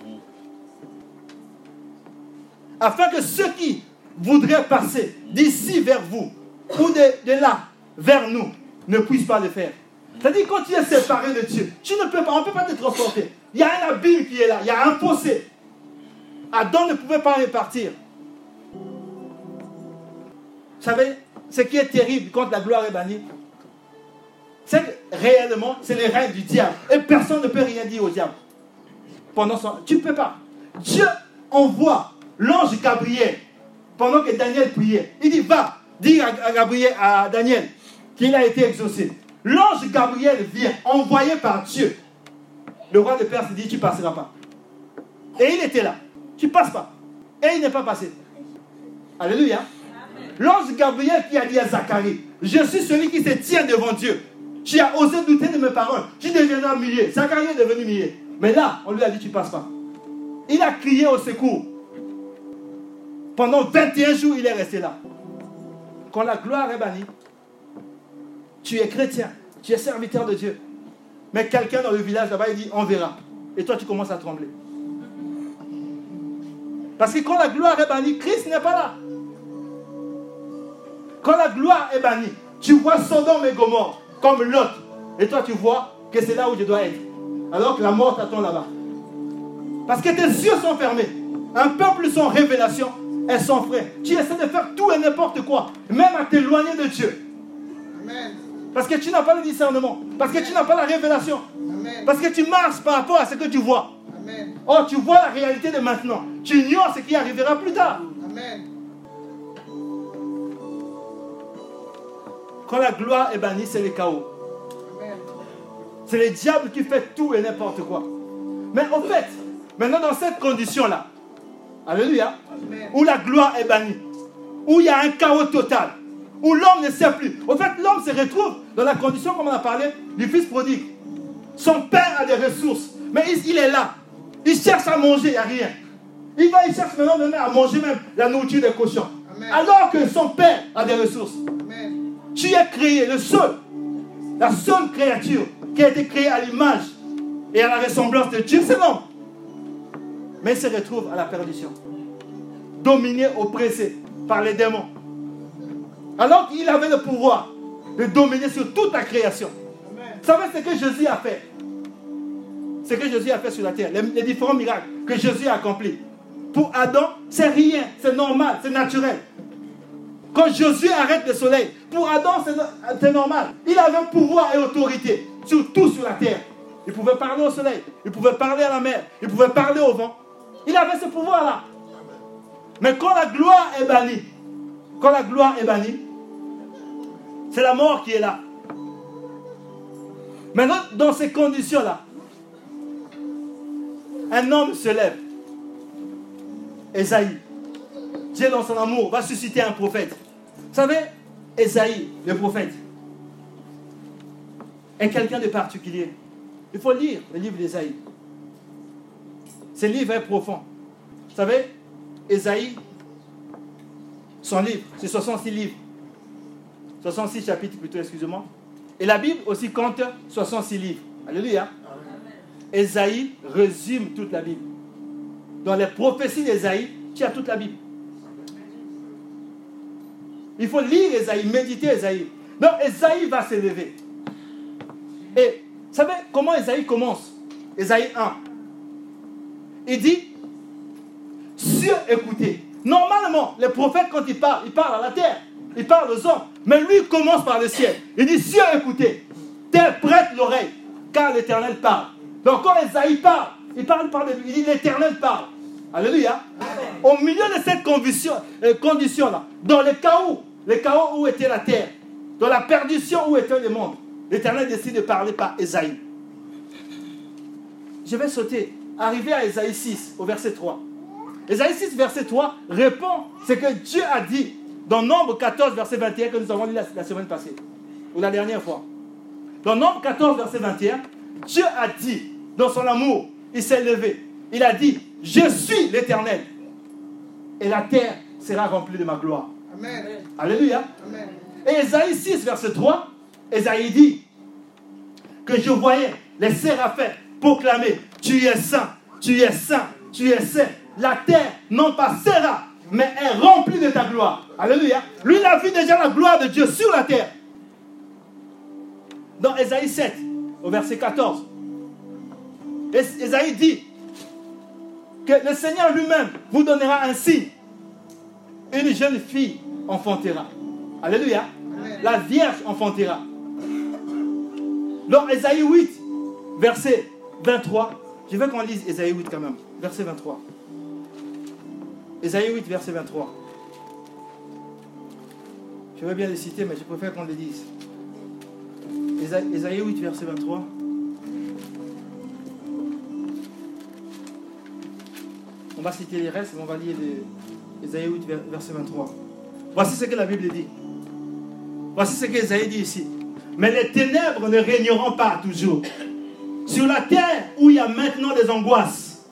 Afin que ceux qui voudraient passer d'ici vers vous ou de, là vers nous ne puissent pas le faire. C'est-à-dire quand tu es séparé de Dieu, tu ne peux pas, on ne peut pas te transporter. Il y a un abîme qui est là, il y a un fossé. Adam ne pouvait pas repartir. Vous savez, ce qui est terrible quand la gloire est bannie, c'est réellement, c'est les règnes du diable. Et personne ne peut rien dire au diable. Pendant son... Tu ne peux pas. Dieu envoie l'ange Gabriel pendant que Daniel priait. Il dit, va, dis à, Gabriel, à Daniel qu'il a été exaucé. L'ange Gabriel vient, envoyé par Dieu. Le roi de Perse dit, tu passeras pas. Et il était là. Tu passes pas. Et il n'est pas passé. Alléluia. L'ange Gabriel qui a dit à Zacharie, je suis celui qui se tient devant Dieu. Tu as osé douter de mes paroles. Tu deviendras millier. Zacharie est devenu millier. Mais là, on lui a dit, tu passes pas. Il a crié au secours. Pendant 21 jours, il est resté là. Quand la gloire est bannie, tu es chrétien, tu es serviteur de Dieu. Mais quelqu'un dans le village là-bas, il dit, on verra. Et toi, tu commences à trembler. Parce que quand la gloire est bannie, Christ n'est pas là. Quand la gloire est bannie, tu vois Sodome et Gomorre comme l'autre. Et toi, tu vois que c'est là où je dois être. Alors que la mort t'attend là-bas. Parce que tes yeux sont fermés. Un peuple sans révélation est sans frais. Tu essaies de faire tout et n'importe quoi, même à t'éloigner de Dieu. Parce que tu n'as pas le discernement. Parce que tu n'as pas la révélation. Parce que tu marches par rapport à ce que tu vois. Oh, tu vois la réalité de maintenant. Tu ignores ce qui arrivera plus tard. Amen. Quand la gloire est bannie, c'est le chaos. C'est le diable qui fait tout et n'importe quoi. Mais en fait, maintenant dans cette condition-là, Alléluia, où la gloire est bannie, où il y a un chaos total, où l'homme ne sait plus. En fait, l'homme se retrouve dans la condition, comme on a parlé, du fils prodigue. Son père a des ressources, mais il, est là. Il cherche à manger, il n'y a rien. Il va, il cherche maintenant à manger même la nourriture des cochons. Alors que son père a des ressources. Tu es créé, le seul, la seule créature qui a été créée à l'image et à la ressemblance de Dieu, c'est l'homme. Mais il se retrouve à la perdition. Dominé, oppressé par les démons. Alors qu'il avait le pouvoir de dominer sur toute la création. Vous savez ce que Jésus a fait? Ce que Jésus a fait sur la terre, les, les différents miracles que Jésus a accomplis. Pour Adam, c'est rien, c'est normal, c'est naturel. Quand Jésus arrête le soleil, pour Adam, c'est normal. Il avait un pouvoir et autorité sur tout sur la terre. Il pouvait parler au soleil, il pouvait parler à la mer, il pouvait parler au vent. Il avait ce pouvoir-là. Mais quand la gloire est bannie, quand la gloire est bannie, c'est la mort qui est là. Maintenant, dans ces conditions-là, un homme se lève. Esaïe. Dieu, dans son amour, va susciter un prophète. Vous savez, Esaïe, le prophète, est quelqu'un de particulier. Il faut lire le livre d'Esaïe. Ce livre est profond. Vous savez, Esaïe, son livre, c'est 66 livres. 66 chapitres plutôt, excusez-moi. Et la Bible aussi compte 66 livres. Alléluia. Esaïe résume toute la Bible. Dans les prophéties d'Esaïe, tu as toute la Bible. Il faut lire Esaïe, méditer Esaïe. Donc Esaïe va se lever. Et vous savez comment Esaïe commence? Esaïe 1. Il dit, Cieux écoutez. Normalement, les prophètes, quand ils parlent, ils parlent à la terre. Ils parlent aux hommes. Mais lui, il commence par le ciel. Il dit, Cieux écoutez. Terre prête l'oreille, car l'Éternel parle. Donc quand Esaïe parle, il parle par lui. Il dit, l'Éternel parle. Alléluia. Au milieu de cette euh, condition-là, dans le chaos, le chaos où était la terre, dans la perdition où était le monde, l'Éternel décide de parler par Esaïe. Je vais sauter arriver à Ésaïe 6, au verset 3. Ésaïe 6, verset 3 répond ce que Dieu a dit dans Nombre 14, verset 21 que nous avons lu la, semaine passée, ou la dernière fois. Dans Nombre 14, verset 21, Dieu a dit, dans son amour, il s'est levé. Il a dit, je suis l'Éternel. Et la terre sera remplie de ma gloire. Amen. Alléluia. Amen. Et Ésaïe 6, verset 3, Ésaïe dit que je voyais les séraphins proclamer, tu es saint, tu es saint, tu es saint. La terre non pas sera, mais est remplie de ta gloire. Alléluia. Lui, il a vu déjà la gloire de Dieu sur la terre. Dans Ésaïe 7, au verset 14, Ésaïe dit que le Seigneur lui-même vous donnera un signe. Une jeune fille enfantera. Alléluia. La Vierge enfantera. Dans Ésaïe 8, verset 23, je veux qu'on lise Ésaïe 8 quand même, verset 23. Ésaïe 8, verset 23. Je veux bien les citer, mais je préfère qu'on les dise. Ésaïe 8, verset 23. On va citer les restes, mais on va lire Ésaïe 8, verset 23. Voici ce que la Bible dit. Voici ce qu'Ésaïe dit ici. Mais les ténèbres ne régneront pas toujours. Sur la terre où il y a maintenant des angoisses,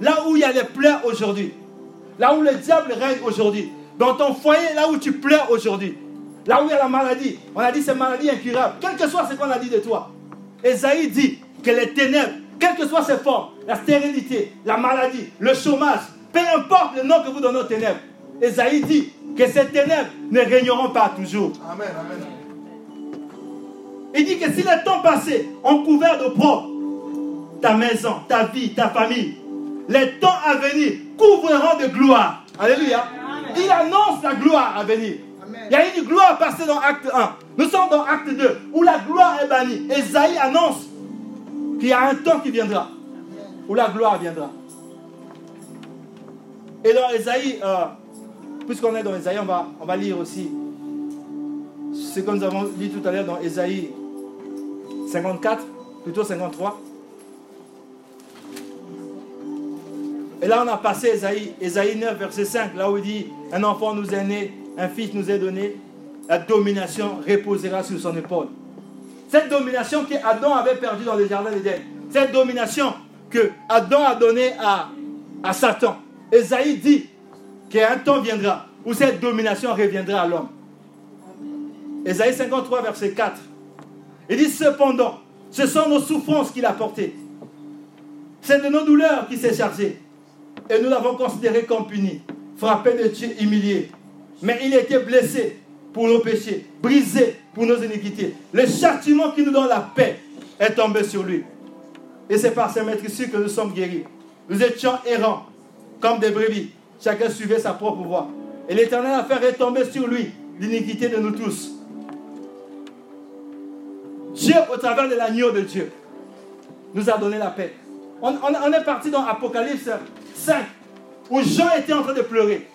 là où il y a les pleurs aujourd'hui, là où le diable règne aujourd'hui, dans ton foyer, là où tu pleures aujourd'hui, là où il y a la maladie, on a dit c'est maladie incurable, quel que soit ce qu'on a dit de toi. Esaïe dit que les ténèbres, quelles que soient ses formes, la stérilité, la maladie, le chômage, peu importe le nom que vous donnez aux ténèbres, Esaïe dit que ces ténèbres ne régneront pas toujours. Amen, amen. Il dit que si les temps passés ont couvert de propre ta maison, ta vie, ta famille, les temps à venir couvriront de gloire. Alléluia. Il annonce la gloire à venir. Il y a une gloire passée dans acte 1. Nous sommes dans acte 2 où la gloire est bannie. Esaïe annonce qu'il y a un temps qui viendra où la gloire viendra. Et dans Esaïe, euh, puisqu'on est dans Esaïe, on va, on va lire aussi ce que nous avons dit tout à l'heure dans Esaïe 54, plutôt 53. Et là, on a passé Esaïe, Esaïe 9, verset 5, là où il dit Un enfant nous est né, un fils nous est donné, la domination reposera sur son épaule. Cette domination que Adam avait perdue dans le jardin d'Éden, cette domination que Adam a donnée à, à Satan, Esaïe dit qu'un temps viendra où cette domination reviendra à l'homme. Esaïe 53, verset 4. Il dit cependant, ce sont nos souffrances qu'il a portées. C'est de nos douleurs qu'il s'est chargé. Et nous l'avons considéré comme puni, frappé de Dieu, humilié. Mais il était blessé pour nos péchés, brisé pour nos iniquités. Le châtiment qui nous donne la paix est tombé sur lui. Et c'est par ces ici que nous sommes guéris. Nous étions errants, comme des brebis. Chacun suivait sa propre voie. Et l'Éternel a fait retomber sur lui l'iniquité de nous tous. Dieu, au travers de l'agneau de Dieu, nous a donné la paix. On, est parti dans Apocalypse 5, où Jean était en train de pleurer.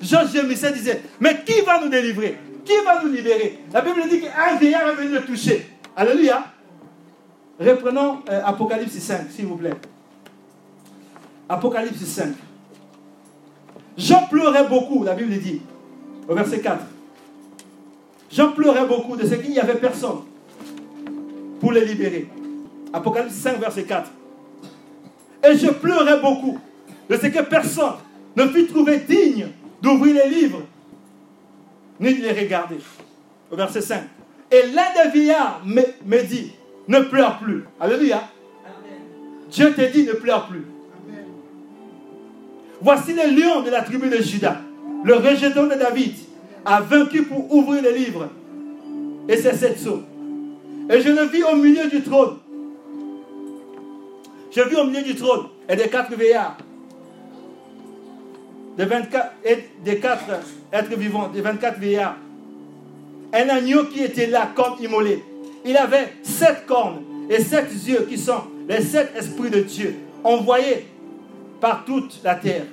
Jean gémissait, disait, mais qui va nous délivrer? Qui va nous libérer? La Bible dit qu'un vieillard est venu le toucher. Alléluia. Reprenons euh, Apocalypse 5, s'il vous plaît. Apocalypse 5. Jean pleurait beaucoup, la Bible dit, au verset 4. Jean pleurait beaucoup de ce qu'il n'y avait personne pour les libérer. Apocalypse 5, verset 4. Et je pleurais beaucoup de ce que personne ne fut trouvé digne d'ouvrir les livres, ni de les regarder. Au verset 5. Et l'un des vieillards me, dit, ne pleure plus. Alléluia. Dieu te dit, ne pleure plus. Voici le lion de la tribu de Judas, le rejeton de David, a vaincu pour ouvrir les livres. Et c'est cette saut. Et je le vis au milieu du trône. Je vis au milieu du trône et des quatre veillards. Des 24 et des quatre êtres vivants, des 24 veillards. Un agneau qui était là comme immolé. Il avait sept cornes et sept yeux qui sont les sept esprits de Dieu envoyés par toute la terre.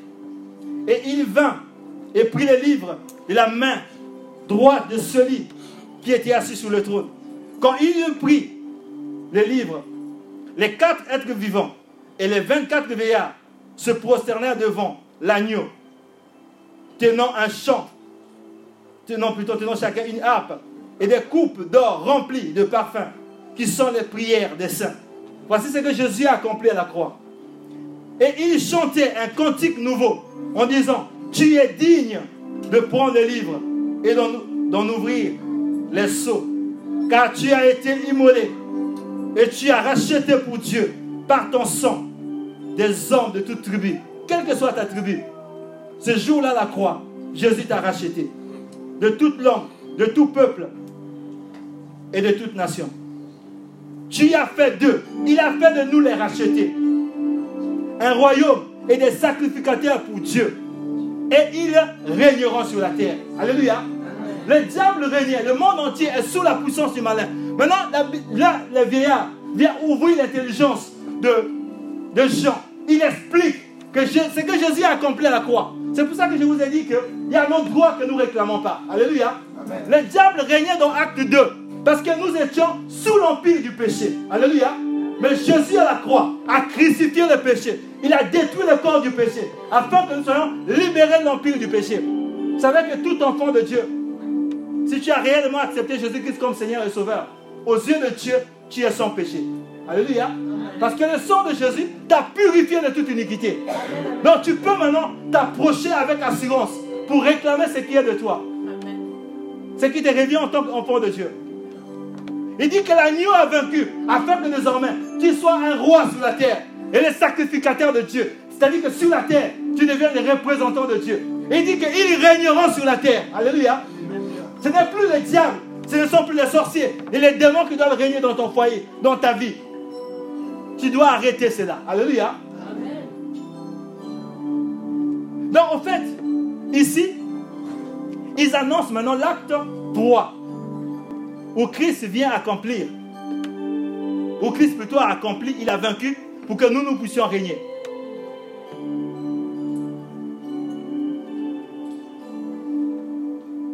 Et il vint et prit les livres de la main droite de celui qui était assis sur le trône. Quand il eut pris les livres, les quatre êtres vivants et les 24 veillards se prosternèrent devant l'agneau, tenant un chant, tenant plutôt tenant chacun une harpe et des coupes d'or remplies de parfums, qui sont les prières des saints. Voici ce que Jésus a accompli à la croix. Et il chantait un cantique nouveau en disant, tu es digne de prendre le livre et d'en ouvrir les seaux, car tu as été immolé et tu as racheté pour Dieu par ton sang des hommes de toute tribu, quelle que soit ta tribu. Ce jour-là, la croix, Jésus t'a racheté de toute langue, de tout peuple et de toute nation. Tu as fait d'eux, il a fait de nous les racheter. Un royaume et des sacrificateurs pour Dieu. Et ils régneront sur la terre. Alléluia. Le diable régnait, le monde entier est sous la puissance du malin. Maintenant, là, le vieillard vient ouvrir l'intelligence de, de Jean. Il explique que ce que Jésus a accompli à la croix. C'est pour ça que je vous ai dit qu'il y a un droit que nous ne réclamons pas. Alléluia. Le diable régnait dans Acte 2 parce que nous étions sous l'empire du péché. Alléluia. Mais Jésus à la croix a crucifié le péché. Il a détruit le corps du péché afin que nous soyons libérés de l'empire du péché. Vous savez que tout enfant de Dieu, si tu as réellement accepté Jésus-Christ comme Seigneur et Sauveur, aux yeux de Dieu, tu es sans péché. Alléluia. Parce que le sang de Jésus t'a purifié de toute iniquité. Donc tu peux maintenant t'approcher avec assurance pour réclamer ce qui est de toi. Ce qui te revient en tant qu'enfant de Dieu. Il dit que l'agneau a vaincu afin que désormais tu sois un roi sur la terre et le sacrificateur de Dieu. C'est-à-dire que sur la terre, tu deviens le représentant de Dieu. il dit qu'ils régneront sur la terre. Alléluia. Ce n'est plus les diables, ce ne sont plus les sorciers et les démons qui doivent régner dans ton foyer, dans ta vie. Tu dois arrêter cela. Alléluia. Donc, en fait, ici, ils annoncent maintenant l'acte 3 où Christ vient accomplir. Où Christ plutôt a accompli, il a vaincu pour que nous, nous puissions régner.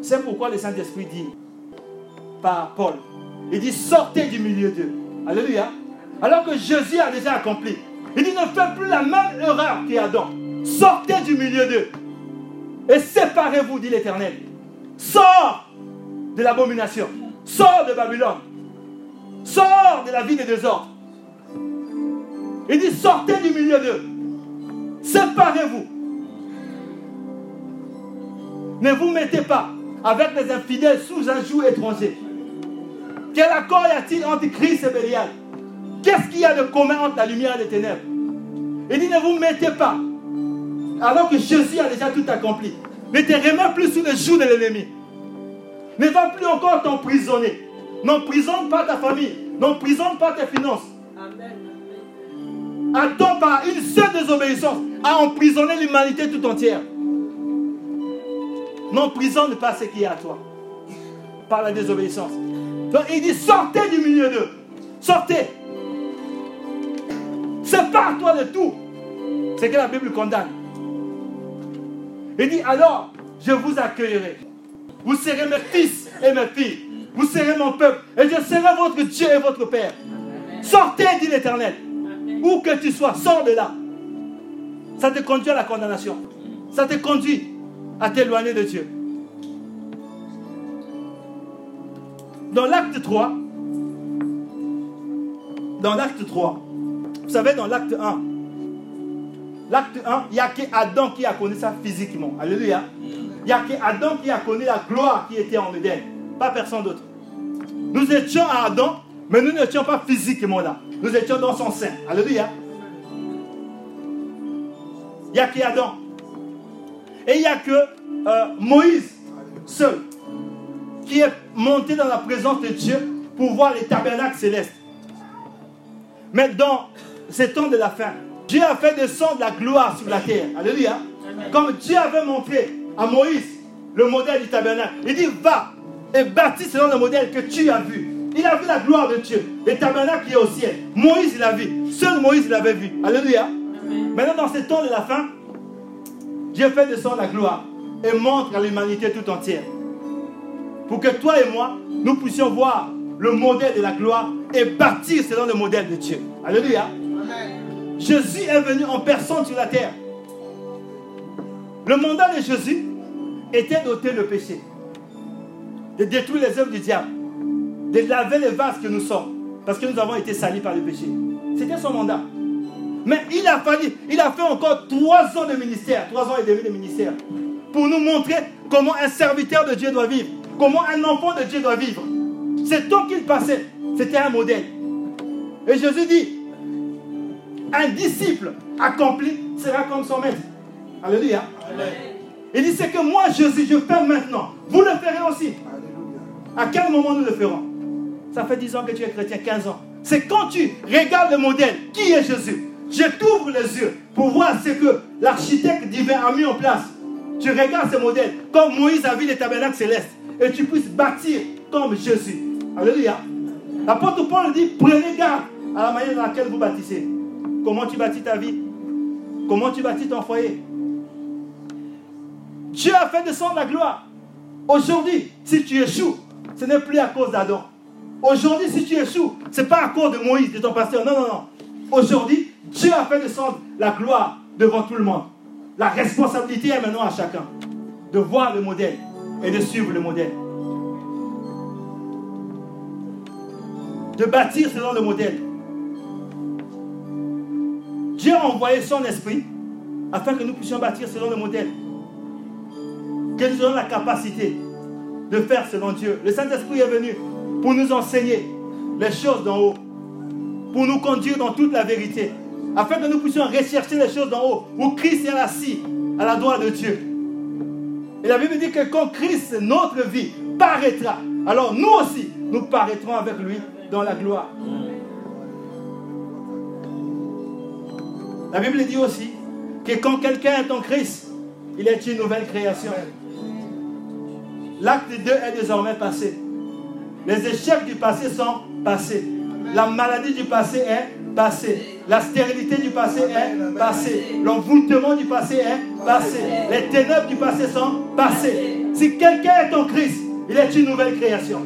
C'est pourquoi le Saint-Esprit dit par Paul, il dit sortez du milieu d'eux. Alléluia. Alors que Jésus a déjà accompli. Il dit ne faites plus la même erreur qu'Adam. Sortez du milieu d'eux. Et séparez-vous, dit l'Éternel. Sors de l'abomination. Sors de Babylone. Sors de la vie des désordres. Il dit sortez du milieu d'eux. Séparez-vous. Ne vous mettez pas avec les infidèles sous un joug étranger. Quel accord y a-t-il entre Christ et Bélial Qu'est-ce qu'il y a de commun entre la lumière et les ténèbres? Il dit ne vous mettez pas, alors que Jésus a déjà tout accompli. Ne te remets plus sous le joug de l'ennemi. Ne va plus encore t'emprisonner. N'emprisonne pas ta famille. N'emprisonne pas tes finances. Attends par une seule désobéissance à emprisonner l'humanité tout entière. N'emprisonne pas ce qui est à toi par la désobéissance. Donc il dit sortez du milieu d'eux. Sortez. Sépare-toi de tout. C'est que la Bible condamne. Il dit alors, je vous accueillerai. Vous serez mes fils et mes filles. Vous serez mon peuple. Et je serai votre Dieu et votre Père. Sortez, dit l'Éternel. Où que tu sois, sors de là. Ça te conduit à la condamnation. Ça te conduit à t'éloigner de Dieu. Dans l'acte 3, dans l'acte 3, vous savez, dans l'acte 1, l'acte 1, il n'y a qu'Adam qui a connu ça physiquement. Alléluia. Il n'y a qu'Adam qui a connu la gloire qui était en Éden. Pas personne d'autre. Nous étions à Adam, mais nous n'étions pas physiquement là. Nous étions dans son sein. Alléluia. Il n'y a qu'Adam. Et il n'y a que euh, Moïse seul qui est monté dans la présence de Dieu pour voir les tabernacles célestes. Mais dans ces temps de la fin, Dieu a fait descendre la gloire sur la terre. Alléluia. Comme Dieu avait montré à Moïse le modèle du tabernacle. Il dit, va et bâtis selon le modèle que tu as vu. Il a vu la gloire de Dieu. Le tabernacle qui est au ciel. Moïse, il l'a vu. Seul Moïse l'avait vu. Alléluia. Maintenant, dans ces temps de la fin, Dieu fait descendre la gloire et montre à l'humanité tout entière. Pour que toi et moi, nous puissions voir le modèle de la gloire et bâtir selon le modèle de Dieu. Alléluia. Jésus est venu en personne sur la terre. Le mandat de Jésus était d'ôter le péché, de détruire les œuvres du diable, de laver les vases que nous sommes, parce que nous avons été salis par le péché. C'était son mandat. Mais il a fallu, il a fait encore trois ans de ministère, trois ans et demi de ministère, pour nous montrer comment un serviteur de Dieu doit vivre, comment un enfant de Dieu doit vivre. C'est temps qu'il passait, c'était un modèle. Et Jésus dit, un disciple accompli sera comme son maître. Alléluia. Il dit, c'est que moi, Jésus, je fais maintenant. Vous le ferez aussi. À quel moment nous le ferons? Ça fait 10 ans que tu es chrétien, 15 ans. C'est quand tu regardes le modèle, qui est Jésus? Je t'ouvre les yeux pour voir ce que l'architecte divin a mis en place. Tu regardes ce modèle, comme Moïse a vu les tabernacles célestes, et tu puisses bâtir comme Jésus. Alléluia. L'apôtre Paul dit, prenez garde à la manière dans laquelle vous bâtissez. Comment tu bâtis ta vie? Comment tu bâtis ton foyer? Dieu a fait descendre la gloire. Aujourd'hui, si tu échoues, ce n'est plus à cause d'Adam. Aujourd'hui, si tu échoues, ce n'est pas à cause de Moïse, de ton pasteur. Non, non, non. Aujourd'hui, Dieu a fait descendre la gloire devant tout le monde. La responsabilité est maintenant à chacun de voir le modèle et de suivre le modèle. De bâtir selon le modèle. Dieu a envoyé son esprit afin que nous puissions bâtir selon le modèle. Que nous ayons la capacité de faire selon Dieu? Le Saint-Esprit est venu pour nous enseigner les choses d'en haut, pour nous conduire dans toute la vérité, afin que nous puissions rechercher les choses d'en haut, où Christ est assis à la droite de Dieu. Et la Bible dit que quand Christ, notre vie, paraîtra, alors nous aussi, nous paraîtrons avec lui dans la gloire. La Bible dit aussi que quand quelqu'un est en Christ, il est une nouvelle création. L'acte 2 est désormais passé. Les échecs du passé sont passés. La maladie du passé est passée. La stérilité du passé est passée. L'envoûtement du passé est passé. Les ténèbres du passé sont passées. Si quelqu'un est en Christ, il est une nouvelle création.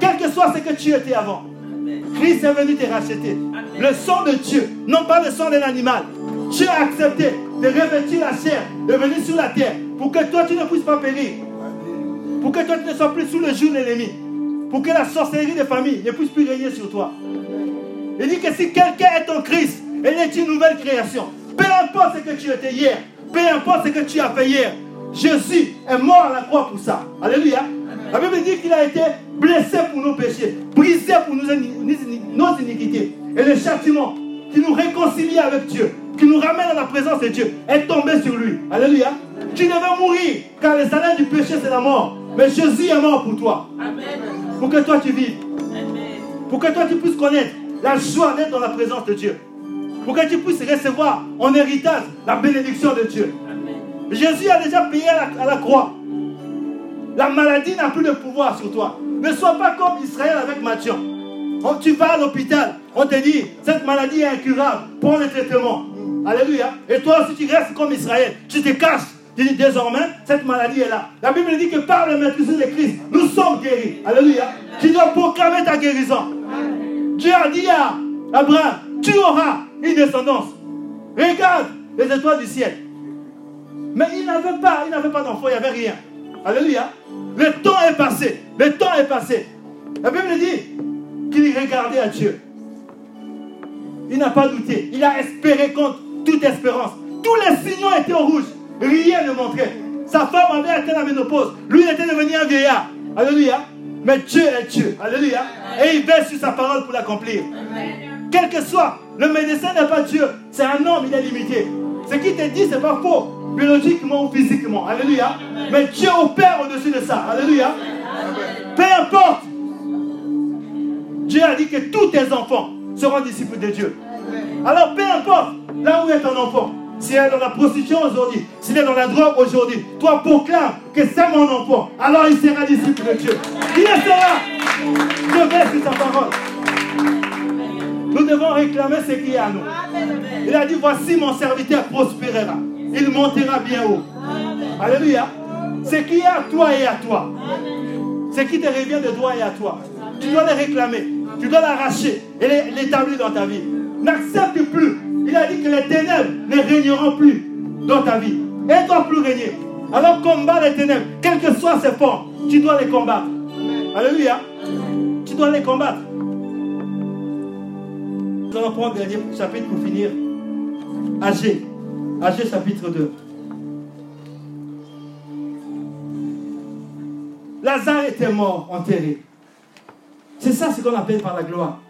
Quel que soit ce que tu étais avant, Christ est venu te racheter. Le sang de Dieu, non pas le sang d'un animal. Dieu a accepté de revêtir la chair, de venir sur la terre, pour que toi tu ne puisses pas périr. Pour que toi tu ne sois plus sous le joug de l'ennemi. Pour que la sorcellerie des familles ne puisse plus régner sur toi. Il dit que si quelqu'un est en Christ, il est une nouvelle création. Peu importe ce que tu étais hier, peu importe ce que tu as fait hier, Jésus est mort à la croix pour ça. Alléluia. La Bible dit qu'il a été blessé pour nos péchés, brisé pour nos, nos iniquités. Et le châtiment qui nous réconcilie avec Dieu, qui nous ramène à la présence de Dieu, est tombé sur lui. Alléluia. Tu devais mourir, car le salaire du péché, c'est la mort. Mais Jésus est mort pour toi. Pour que toi tu vives. Pour que toi tu puisses connaître la joie d'être dans la présence de Dieu. Pour que tu puisses recevoir en héritage la bénédiction de Dieu. Jésus a déjà payé à la, croix. La maladie n'a plus de pouvoir sur toi. Ne sois pas comme Israël avec Matthieu. tu vas à l'hôpital, on te dit, cette maladie est incurable, prends le traitement. Alléluia. Et toi aussi, tu restes comme Israël. Tu te caches. Tu dis désormais, cette maladie est là. La Bible dit que par le maîtrise de Christ, nous sommes guéris. Alléluia. Tu dois proclamer ta guérison. Dieu a dit à Abraham, tu auras une descendance. Regarde les étoiles du ciel. Mais il n'avait pas, il n'avait pas d'enfant, il n'y avait rien. Alléluia. Le temps est passé. Le temps est passé. La Bible dit qu'il regardait à Dieu. Il n'a pas douté. Il a espéré contre toute espérance. Tous les signaux étaient au rouge. Rien ne montrait. Sa femme avait atteint la ménopause. Lui, il était devenu un vieillard. Alléluia. Mais Dieu est Dieu. Alléluia. Et il veille sur sa parole pour l'accomplir. Quel que soit, le médecin n'est pas Dieu. C'est un homme, il est limité. Ce qu'il te dit, ce n'est pas faux, biologiquement ou physiquement. Alléluia. Mais Dieu opère au-dessus de ça. Alléluia. Peu importe. Dieu a dit que tous tes enfants seront disciples de Dieu. Alors peu importe là où est ton enfant. S'il est dans la prostitution aujourd'hui, s'il est dans la drogue aujourd'hui, toi proclame que c'est mon enfant. Alors il sera disciple de Dieu. Il sera. Je vais sur sa parole. Nous devons réclamer ce qui est à nous. Il a dit, voici mon serviteur prospérera. Il montera bien haut. Alléluia. Ce qui est à toi et à toi. Ce qui te revient de toi et à toi. Tu dois le réclamer. Tu dois l'arracher et l'établir dans ta vie. n'accepte plus. Il a dit que les ténèbres ne régneront plus dans ta vie. Et ne doit plus régner. Alors combat les ténèbres, quelles que soient ses formes, tu dois les combattre. Alléluia. Tu dois les combattre. Nous allons prendre le dernier chapitre pour finir. Agé. Agé chapitre 2. Lazare était mort, enterré. C'est ça ce qu'on appelle par la gloire.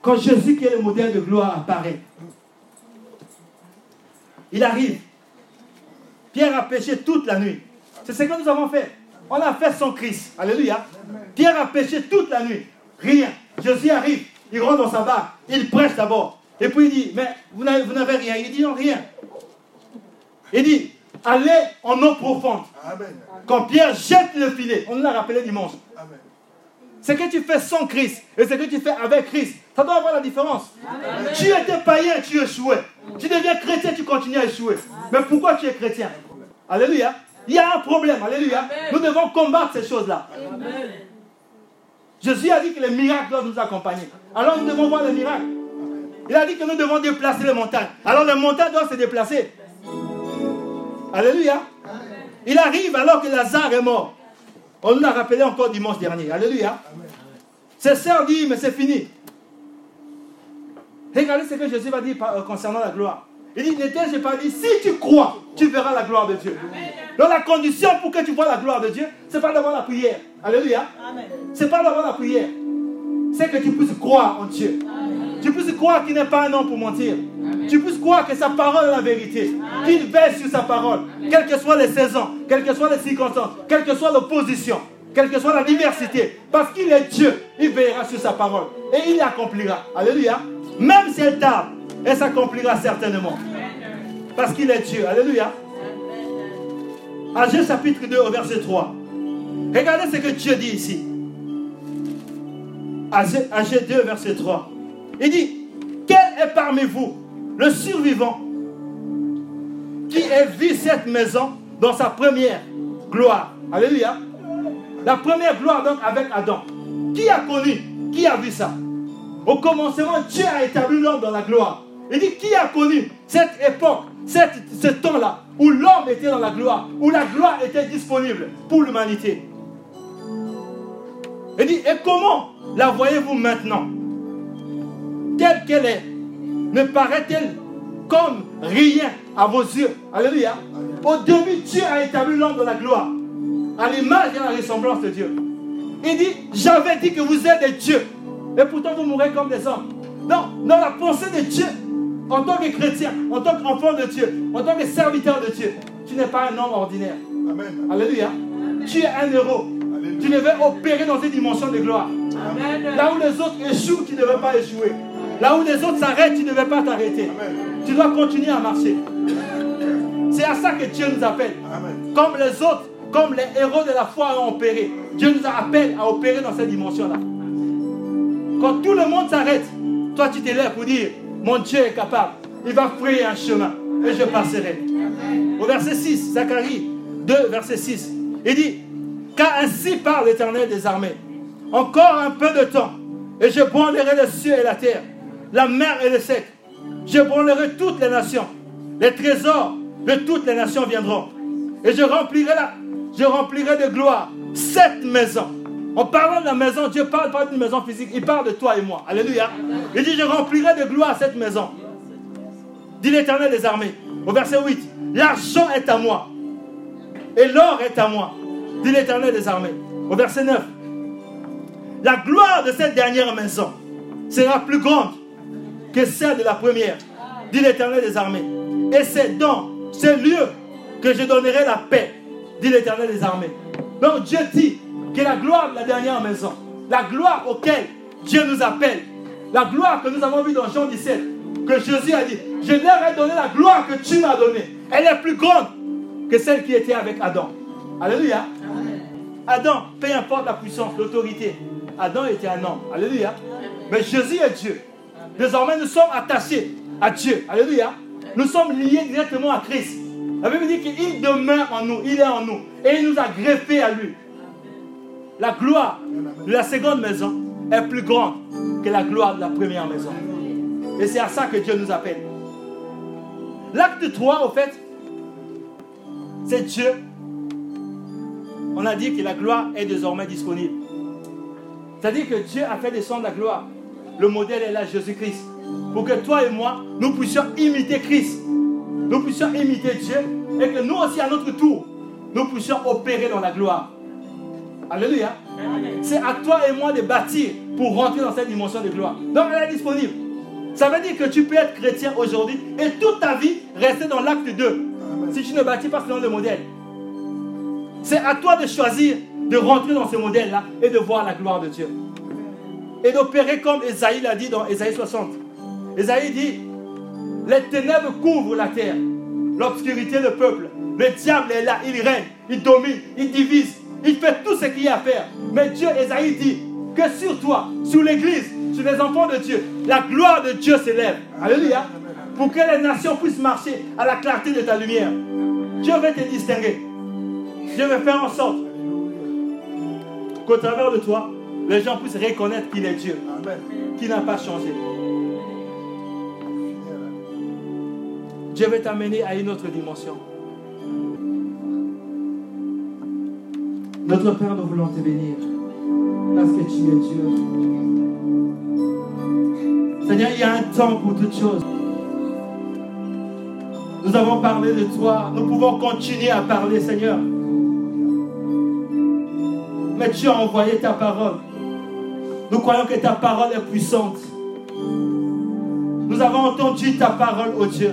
Quand Jésus, qui est le modèle de gloire, apparaît, il arrive. Pierre a péché toute la nuit. C'est ce que nous avons fait. On a fait son Christ. Alléluia. Pierre a péché toute la nuit. Rien. Jésus arrive. Il rentre dans sa barque. Il prêche d'abord. Et puis il dit, mais vous n'avez rien. Il dit, non, rien. Il dit, allez en eau profonde. Quand Pierre jette le filet, on l'a rappelé dimanche. Ce que tu fais sans Christ et ce que tu fais avec Christ, ça doit avoir la différence. Tu étais païen, tu échouais. Tu deviens chrétien, tu continues à échouer. Mais pourquoi tu es chrétien? Alléluia. Il y a un problème. Alléluia. Nous devons combattre ces choses-là. Jésus a dit que les miracles doivent nous accompagner. Alors nous devons voir les miracles. Il a dit que nous devons déplacer les montagnes. Alors les montagnes doivent se déplacer. Alléluia. Il arrive alors que Lazare est mort. On nous l'a rappelé encore dimanche dernier. Alléluia. Ses sœurs disent, mais c'est fini. Regardez ce que Jésus va dire euh, concernant la gloire. Il dit, n'étais-je pas dit, si tu crois, tu verras la gloire de Dieu. Donc la condition pour que tu vois la gloire de Dieu, ce n'est pas d'avoir la prière. Alléluia. Ce n'est pas d'avoir la prière. C'est que tu puisses croire en Dieu. Tu puisses croire qu'il n'est pas un homme pour mentir. Tu puisses croire que sa parole est la vérité. Qu'il veille sur sa parole. Quelles que soient les saisons, quelles que soient les circonstances, quelle que soit l'opposition, quelle que soit la diversité. Parce qu'il est Dieu, il veillera sur sa parole. Et il l'accomplira. Alléluia. Même si elle tarde, elle s'accomplira certainement. Parce qu'il est Dieu. Alléluia. Agé chapitre 2 au verset 3. Regardez ce que Dieu dit ici. Agé 2 verset 3. Il dit, quel est parmi vous le survivant qui a vu cette maison dans sa première gloire? Alléluia. La première gloire donc avec Adam. Qui a connu Qui a vu ça? Au commencement, Dieu a établi l'homme dans la gloire. Il dit, qui a connu cette époque, ce temps-là, où l'homme était dans la gloire, où la gloire était disponible pour l'humanité? Il dit, et comment la voyez-vous maintenant? Telle qu'elle est, ne paraît-elle comme rien à vos yeux? Alléluia. Au début, Dieu a établi l'homme dans la gloire, à l'image et à la ressemblance de Dieu. Il dit, j'avais dit que vous êtes des dieux, et pourtant vous mourrez comme des hommes. Non, dans la pensée de Dieu, en tant que chrétien, en tant qu'enfant de Dieu, en tant que serviteur de Dieu, tu n'es pas un homme ordinaire. Alléluia. Tu es un héros. Tu devais opérer dans une dimension de gloire. Là où les autres échouent, tu ne devais pas échouer. Là où les autres s'arrêtent, tu ne devais pas t'arrêter. Tu dois continuer à marcher. C'est à ça que Dieu nous appelle. Comme les autres, comme les héros de la foi ont opéré. Dieu nous appelle à opérer dans cette dimension-là. Quand tout le monde s'arrête, toi tu t'élèves pour dire, mon Dieu est capable. Il va frayer un chemin et je passerai. Au verset 6, Zacharie 2, verset 6, il dit, car ainsi parle l'Éternel des armées. Encore un peu de temps et je branlerai le ciel et la terre la mer et le sec. Je brûlerai toutes les nations. Les trésors de toutes les nations viendront. Et je remplirai, la, je remplirai de gloire cette maison. En parlant de la maison, Dieu parle pas d'une maison physique, il parle de toi et moi. Alléluia. Il dit, je remplirai de gloire cette maison. Dit l'Éternel des armées. Au verset 8, l'argent est à moi. Et l'or est à moi. Dit l'Éternel des armées. Au verset 9, la gloire de cette dernière maison sera plus grande que celle de la première, dit l'Éternel des armées. Et c'est dans ce lieu que je donnerai la paix, dit l'Éternel des armées. Donc Dieu dit que la gloire de la dernière maison, la gloire auquel Dieu nous appelle, la gloire que nous avons vue dans Jean 17, que Jésus a dit, je leur ai donné la gloire que tu m'as donnée. Elle est plus grande que celle qui était avec Adam. Alléluia. Adam, peu importe la puissance, l'autorité, Adam était un homme. Alléluia. Mais Jésus est Dieu. Désormais, nous sommes attachés à Dieu. Alléluia. Nous sommes liés directement à Christ. La Bible dit qu'il demeure en nous, il est en nous. Et il nous a greffés à lui. La gloire de la seconde maison est plus grande que la gloire de la première maison. Et c'est à ça que Dieu nous appelle. L'acte 3, au fait, c'est Dieu. On a dit que la gloire est désormais disponible. C'est-à-dire que Dieu a fait descendre la gloire. Le modèle est là, Jésus-Christ. Pour que toi et moi, nous puissions imiter Christ. Nous puissions imiter Dieu. Et que nous aussi, à notre tour, nous puissions opérer dans la gloire. Alléluia. C'est à toi et moi de bâtir pour rentrer dans cette dimension de gloire. Donc elle est disponible. Ça veut dire que tu peux être chrétien aujourd'hui et toute ta vie rester dans l'acte 2. Si tu ne bâtis pas selon le modèle. C'est à toi de choisir de rentrer dans ce modèle-là et de voir la gloire de Dieu. Et d'opérer comme Esaïe l'a dit dans Esaïe 60. Esaïe dit, les ténèbres couvrent la terre, l'obscurité le peuple. Le diable est là, il règne, il domine, il divise, il fait tout ce qu'il y a à faire. Mais Dieu, Esaïe dit que sur toi, sur l'Église, sur les enfants de Dieu, la gloire de Dieu s'élève. Alléluia. Pour que les nations puissent marcher à la clarté de ta lumière. Dieu veut te distinguer. Dieu veut faire en sorte qu'au travers de toi, les gens puissent reconnaître qu'il est Dieu, qui n'a pas changé. Dieu veut t'amener à une autre dimension. Notre Père, nous voulons te bénir parce que tu es Dieu. Seigneur, il y a un temps pour toutes choses. Nous avons parlé de toi. Nous pouvons continuer à parler, Seigneur. Mais tu as envoyé ta parole. Nous croyons que ta parole est puissante. Nous avons entendu ta parole, ô Dieu.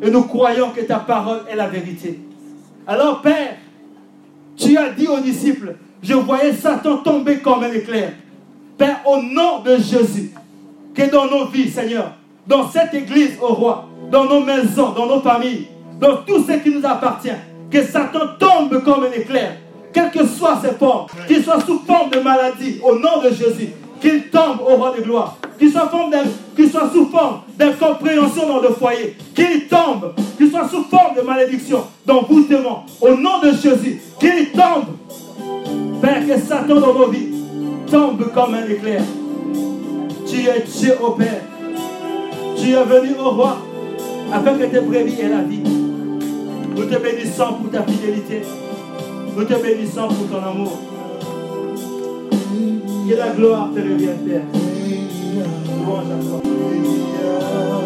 Et nous croyons que ta parole est la vérité. Alors, Père, as dit aux disciples, je voyais Satan tomber comme un éclair. Père, au nom de Jésus, que dans nos vies, Seigneur, dans cette église, au roi, dans nos maisons, dans nos familles, dans tout ce qui nous appartient, que Satan tombe comme un éclair, quelles que soient ses formes, qu'il soit sous forme de maladie, au nom de Jésus, qu'il tombe au roi de gloire, qu'il soit, soit, sous forme d'incompréhension dans le foyer, qu'il tombe, qu'il soit sous forme de malédiction, d'envoûtement, au nom de Jésus, qu'il tombe. Père, que Satan dans nos vies tombe comme un éclair. Tu es Dieu au Père. Tu es venu au roi afin que tes brebis aient la vie. Nous te bénissons pour ta fidélité. Nous te bénissons pour ton amour. Que la gloire te revienne, Père. Louange à toi.